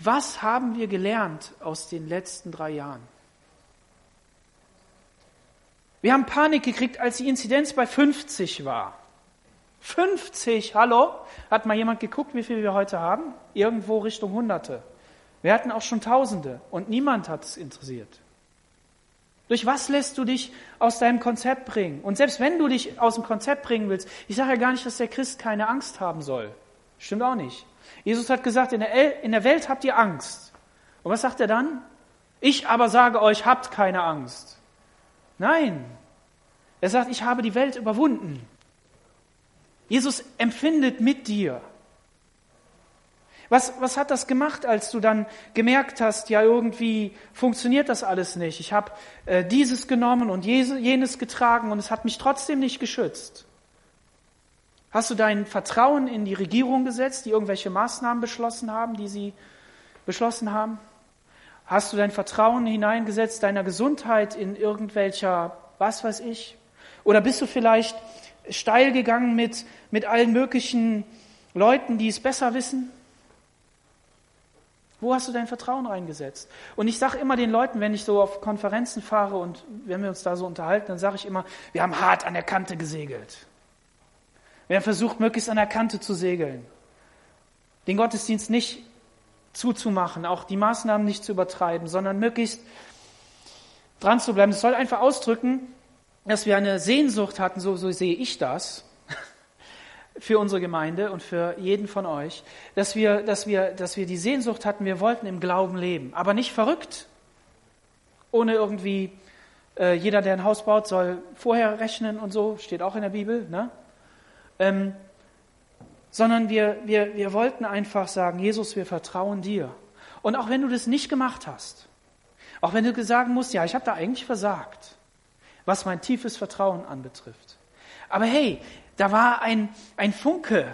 Was haben wir gelernt aus den letzten drei Jahren? Wir haben Panik gekriegt, als die Inzidenz bei 50 war. 50, hallo? Hat mal jemand geguckt, wie viel wir heute haben? Irgendwo Richtung Hunderte. Wir hatten auch schon Tausende und niemand hat es interessiert. Durch was lässt du dich aus deinem Konzept bringen? Und selbst wenn du dich aus dem Konzept bringen willst, ich sage ja gar nicht, dass der Christ keine Angst haben soll. Stimmt auch nicht. Jesus hat gesagt, in der, El in der Welt habt ihr Angst. Und was sagt er dann? Ich aber sage euch, habt keine Angst. Nein. Er sagt, ich habe die Welt überwunden. Jesus empfindet mit dir. Was, was hat das gemacht, als du dann gemerkt hast, ja irgendwie funktioniert das alles nicht. Ich habe äh, dieses genommen und jenes getragen und es hat mich trotzdem nicht geschützt. Hast du dein Vertrauen in die Regierung gesetzt, die irgendwelche Maßnahmen beschlossen haben, die sie beschlossen haben? Hast du dein Vertrauen hineingesetzt, deiner Gesundheit in irgendwelcher, was weiß ich? Oder bist du vielleicht steil gegangen mit, mit allen möglichen Leuten, die es besser wissen? Wo hast du dein Vertrauen reingesetzt? Und ich sage immer den Leuten, wenn ich so auf Konferenzen fahre und wenn wir uns da so unterhalten, dann sage ich immer, wir haben hart an der Kante gesegelt. Wir haben versucht, möglichst an der Kante zu segeln. Den Gottesdienst nicht zuzumachen, auch die Maßnahmen nicht zu übertreiben, sondern möglichst dran zu bleiben. Das soll einfach ausdrücken, dass wir eine Sehnsucht hatten, so, so sehe ich das, für unsere Gemeinde und für jeden von euch, dass wir, dass wir, dass wir die Sehnsucht hatten, wir wollten im Glauben leben, aber nicht verrückt, ohne irgendwie, äh, jeder, der ein Haus baut, soll vorher rechnen und so, steht auch in der Bibel, ne? Ähm, sondern wir, wir, wir wollten einfach sagen, Jesus, wir vertrauen dir. Und auch wenn du das nicht gemacht hast, auch wenn du sagen musst, ja, ich habe da eigentlich versagt, was mein tiefes Vertrauen anbetrifft. Aber hey, da war ein, ein Funke,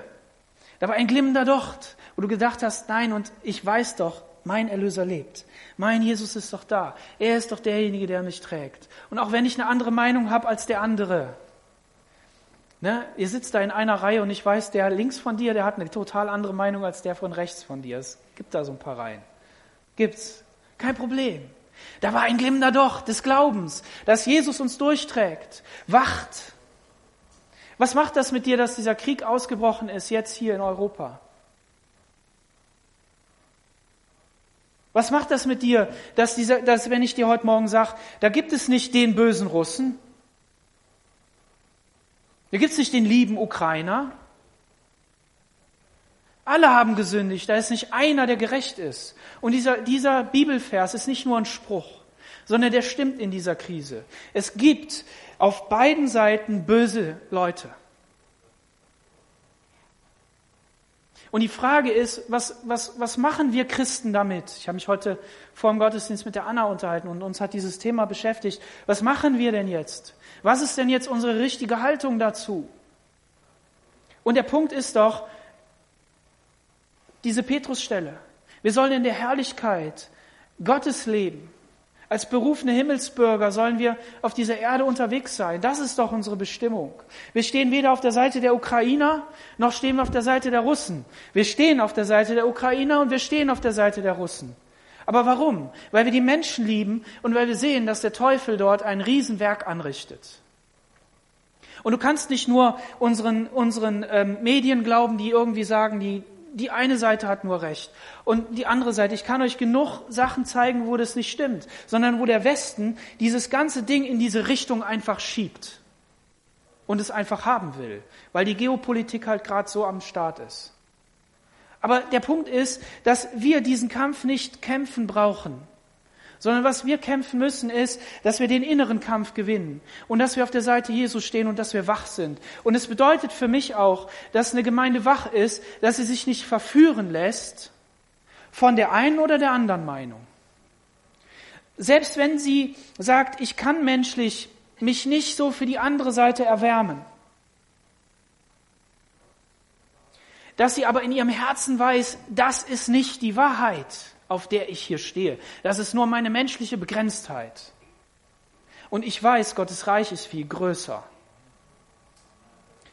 da war ein glimmender Docht, wo du gedacht hast, nein, und ich weiß doch, mein Erlöser lebt. Mein Jesus ist doch da. Er ist doch derjenige, der mich trägt. Und auch wenn ich eine andere Meinung habe als der andere, ne, ihr sitzt da in einer Reihe und ich weiß, der links von dir, der hat eine total andere Meinung als der von rechts von dir. Es gibt da so ein paar Reihen. Gibt's. Kein Problem. Da war ein glimmender Docht des Glaubens, dass Jesus uns durchträgt. Wacht. Was macht das mit dir, dass dieser Krieg ausgebrochen ist jetzt hier in Europa? Was macht das mit dir, dass, dieser, dass wenn ich dir heute Morgen sage, da gibt es nicht den bösen Russen, da gibt es nicht den lieben Ukrainer, alle haben gesündigt, da ist nicht einer, der gerecht ist. Und dieser, dieser Bibelvers ist nicht nur ein Spruch, sondern der stimmt in dieser Krise. Es gibt auf beiden Seiten böse Leute. Und die Frage ist, was, was, was machen wir Christen damit? Ich habe mich heute vor dem Gottesdienst mit der Anna unterhalten und uns hat dieses Thema beschäftigt. Was machen wir denn jetzt? Was ist denn jetzt unsere richtige Haltung dazu? Und der Punkt ist doch, diese Petrusstelle. Wir sollen in der Herrlichkeit Gottes leben. Als berufene Himmelsbürger sollen wir auf dieser Erde unterwegs sein. Das ist doch unsere Bestimmung. Wir stehen weder auf der Seite der Ukrainer, noch stehen wir auf der Seite der Russen. Wir stehen auf der Seite der Ukrainer und wir stehen auf der Seite der Russen. Aber warum? Weil wir die Menschen lieben und weil wir sehen, dass der Teufel dort ein Riesenwerk anrichtet. Und du kannst nicht nur unseren, unseren ähm, Medien glauben, die irgendwie sagen, die die eine Seite hat nur recht. Und die andere Seite, ich kann euch genug Sachen zeigen, wo das nicht stimmt, sondern wo der Westen dieses ganze Ding in diese Richtung einfach schiebt und es einfach haben will, weil die Geopolitik halt gerade so am Start ist. Aber der Punkt ist, dass wir diesen Kampf nicht kämpfen brauchen, sondern was wir kämpfen müssen ist, dass wir den inneren Kampf gewinnen und dass wir auf der Seite Jesus stehen und dass wir wach sind. Und es bedeutet für mich auch, dass eine Gemeinde wach ist, dass sie sich nicht verführen lässt von der einen oder der anderen Meinung. Selbst wenn sie sagt, ich kann menschlich mich nicht so für die andere Seite erwärmen, dass sie aber in ihrem Herzen weiß, das ist nicht die Wahrheit, auf der ich hier stehe. Das ist nur meine menschliche Begrenztheit. Und ich weiß, Gottes Reich ist viel größer.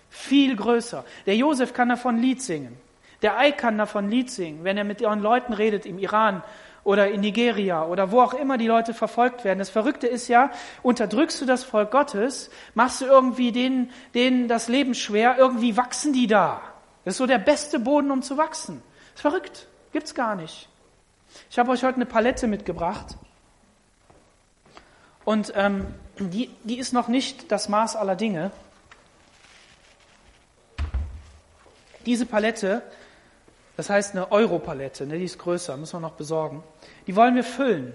Viel größer. Der Josef kann davon Lied singen. Der Eik kann davon Lied singen, wenn er mit ihren Leuten redet im Iran oder in Nigeria oder wo auch immer die Leute verfolgt werden. Das Verrückte ist ja, unterdrückst du das Volk Gottes, machst du irgendwie denen, denen das Leben schwer, irgendwie wachsen die da. Das ist so der beste Boden, um zu wachsen. Das ist verrückt. Gibt's gar nicht. Ich habe euch heute eine Palette mitgebracht. Und ähm, die, die ist noch nicht das Maß aller Dinge. Diese Palette, das heißt eine Europalette, ne, die ist größer, müssen wir noch besorgen. Die wollen wir füllen.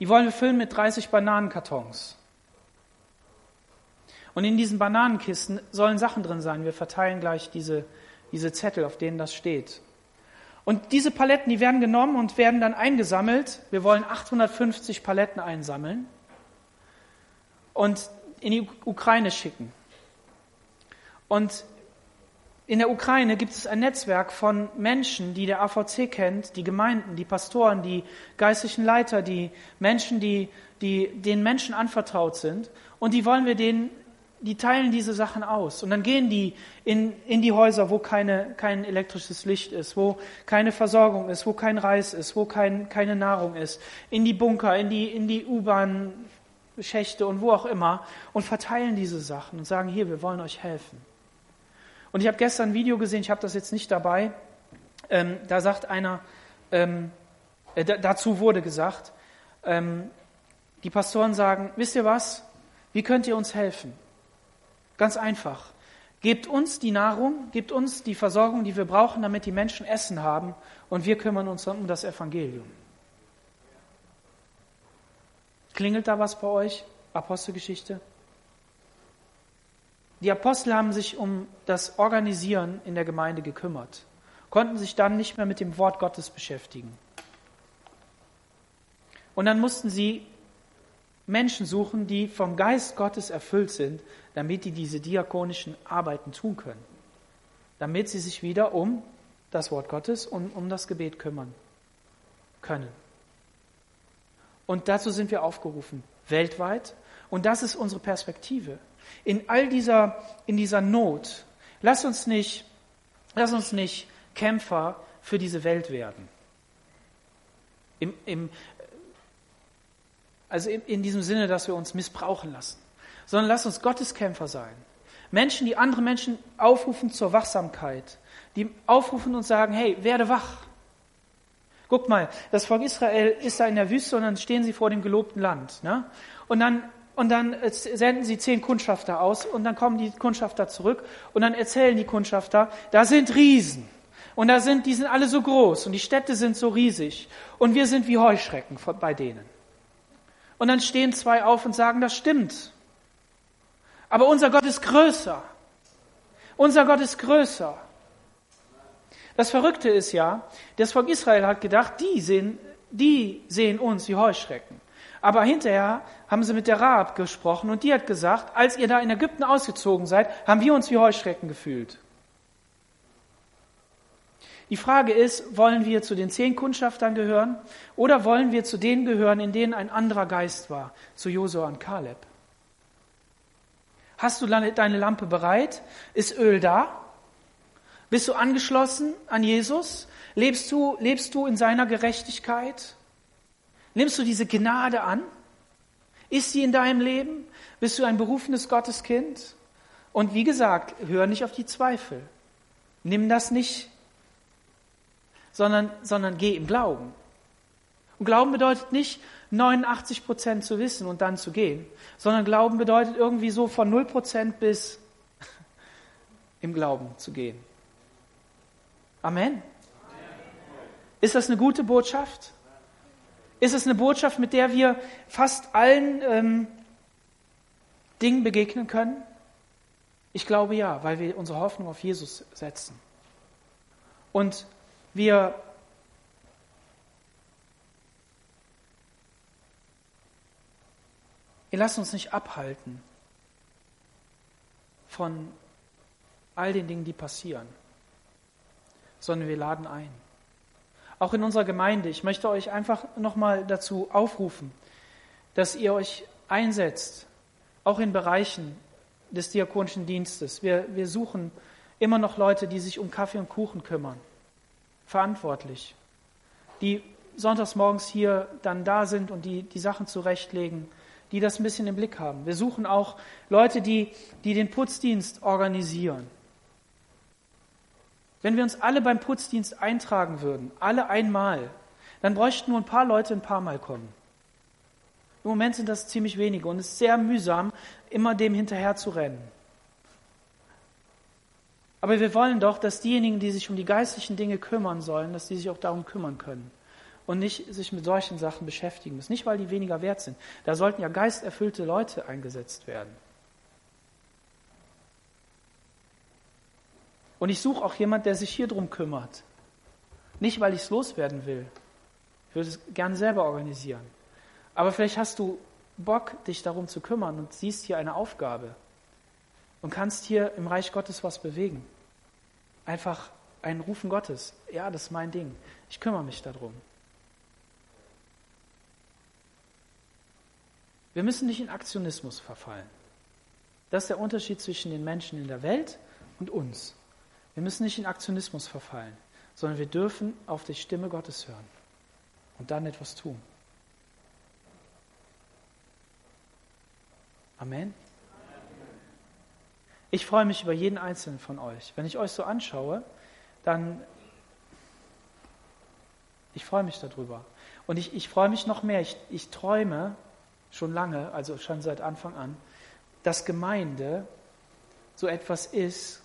Die wollen wir füllen mit 30 Bananenkartons. Und in diesen Bananenkisten sollen Sachen drin sein. Wir verteilen gleich diese, diese Zettel, auf denen das steht. Und diese Paletten, die werden genommen und werden dann eingesammelt. Wir wollen 850 Paletten einsammeln und in die Ukraine schicken. Und in der Ukraine gibt es ein Netzwerk von Menschen, die der AVC kennt, die Gemeinden, die Pastoren, die geistlichen Leiter, die Menschen, die, die den Menschen anvertraut sind. Und die wollen wir denen die teilen diese Sachen aus. Und dann gehen die in, in die Häuser, wo keine, kein elektrisches Licht ist, wo keine Versorgung ist, wo kein Reis ist, wo kein, keine Nahrung ist, in die Bunker, in die, in die U-Bahn-Schächte und wo auch immer und verteilen diese Sachen und sagen, hier, wir wollen euch helfen. Und ich habe gestern ein Video gesehen, ich habe das jetzt nicht dabei, ähm, da sagt einer, ähm, äh, dazu wurde gesagt, ähm, die Pastoren sagen, wisst ihr was, wie könnt ihr uns helfen? Ganz einfach. Gebt uns die Nahrung, gebt uns die Versorgung, die wir brauchen, damit die Menschen Essen haben und wir kümmern uns um das Evangelium. Klingelt da was bei euch? Apostelgeschichte? Die Apostel haben sich um das Organisieren in der Gemeinde gekümmert, konnten sich dann nicht mehr mit dem Wort Gottes beschäftigen. Und dann mussten sie Menschen suchen, die vom Geist Gottes erfüllt sind, damit die diese diakonischen Arbeiten tun können. Damit sie sich wieder um das Wort Gottes und um das Gebet kümmern können. Und dazu sind wir aufgerufen, weltweit. Und das ist unsere Perspektive. In all dieser, in dieser Not, lass uns nicht, lass uns nicht Kämpfer für diese Welt werden. Im, im, also in diesem Sinne, dass wir uns missbrauchen lassen, sondern lass uns Gotteskämpfer sein. Menschen, die andere Menschen aufrufen zur Wachsamkeit, die aufrufen und sagen, hey, werde wach. Guck mal, das Volk Israel ist da in der Wüste und dann stehen sie vor dem gelobten Land. Ne? Und dann und dann senden sie zehn Kundschafter aus und dann kommen die Kundschafter zurück und dann erzählen die Kundschafter, da sind Riesen und da sind, die sind alle so groß und die Städte sind so riesig und wir sind wie Heuschrecken bei denen. Und dann stehen zwei auf und sagen, das stimmt. Aber unser Gott ist größer. Unser Gott ist größer. Das Verrückte ist ja, das Volk Israel hat gedacht, die sehen, die sehen uns wie Heuschrecken. Aber hinterher haben sie mit der Rahab gesprochen und die hat gesagt, als ihr da in Ägypten ausgezogen seid, haben wir uns wie Heuschrecken gefühlt. Die Frage ist, wollen wir zu den zehn Kundschaftern gehören oder wollen wir zu denen gehören, in denen ein anderer Geist war, zu Josua und Kaleb? Hast du deine Lampe bereit? Ist Öl da? Bist du angeschlossen an Jesus? Lebst du, lebst du in seiner Gerechtigkeit? Nimmst du diese Gnade an? Ist sie in deinem Leben? Bist du ein berufenes Gotteskind? Und wie gesagt, hör nicht auf die Zweifel. Nimm das nicht sondern, sondern geh im Glauben. Und Glauben bedeutet nicht 89 Prozent zu wissen und dann zu gehen, sondern Glauben bedeutet irgendwie so von 0 Prozent bis im Glauben zu gehen. Amen. Ist das eine gute Botschaft? Ist es eine Botschaft, mit der wir fast allen ähm, Dingen begegnen können? Ich glaube ja, weil wir unsere Hoffnung auf Jesus setzen. Und wir wir lassen uns nicht abhalten von all den Dingen, die passieren, sondern wir laden ein. Auch in unserer Gemeinde. Ich möchte euch einfach nochmal dazu aufrufen, dass ihr euch einsetzt, auch in Bereichen des diakonischen Dienstes. Wir, wir suchen immer noch Leute, die sich um Kaffee und Kuchen kümmern, verantwortlich, die sonntags morgens hier dann da sind und die die Sachen zurechtlegen, die das ein bisschen im Blick haben. Wir suchen auch Leute, die, die den Putzdienst organisieren. Wenn wir uns alle beim Putzdienst eintragen würden, alle einmal, dann bräuchten nur ein paar Leute ein paar Mal kommen. Im Moment sind das ziemlich wenige und es ist sehr mühsam, immer dem hinterher zu rennen. Aber wir wollen doch, dass diejenigen, die sich um die geistlichen Dinge kümmern sollen, dass die sich auch darum kümmern können und nicht sich mit solchen Sachen beschäftigen müssen. Nicht, weil die weniger wert sind. Da sollten ja geisterfüllte Leute eingesetzt werden. Und ich suche auch jemand, der sich hier drum kümmert. Nicht, weil ich es loswerden will. Ich würde es gerne selber organisieren. Aber vielleicht hast du Bock, dich darum zu kümmern und siehst hier eine Aufgabe und kannst hier im Reich Gottes was bewegen. Einfach ein Rufen Gottes. Ja, das ist mein Ding. Ich kümmere mich darum. Wir müssen nicht in Aktionismus verfallen. Das ist der Unterschied zwischen den Menschen in der Welt und uns. Wir müssen nicht in Aktionismus verfallen, sondern wir dürfen auf die Stimme Gottes hören und dann etwas tun. Amen. Ich freue mich über jeden einzelnen von euch. Wenn ich euch so anschaue, dann ich freue mich darüber. Und ich, ich freue mich noch mehr. Ich, ich träume schon lange, also schon seit Anfang an, dass Gemeinde so etwas ist,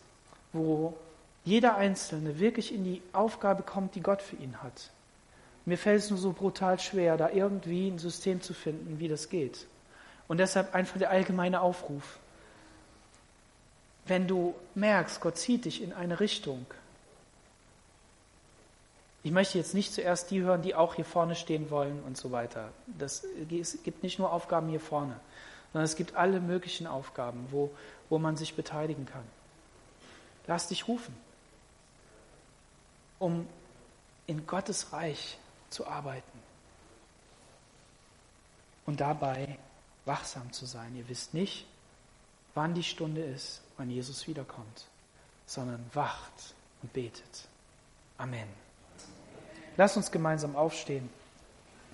wo jeder Einzelne wirklich in die Aufgabe kommt, die Gott für ihn hat. Mir fällt es nur so brutal schwer, da irgendwie ein System zu finden, wie das geht. Und deshalb einfach der allgemeine Aufruf. Wenn du merkst, Gott zieht dich in eine Richtung, ich möchte jetzt nicht zuerst die hören, die auch hier vorne stehen wollen und so weiter. Das, es gibt nicht nur Aufgaben hier vorne, sondern es gibt alle möglichen Aufgaben, wo, wo man sich beteiligen kann. Lass dich rufen, um in Gottes Reich zu arbeiten und dabei wachsam zu sein. Ihr wisst nicht, wann die Stunde ist, wann Jesus wiederkommt, sondern wacht und betet. Amen. Lass uns gemeinsam aufstehen.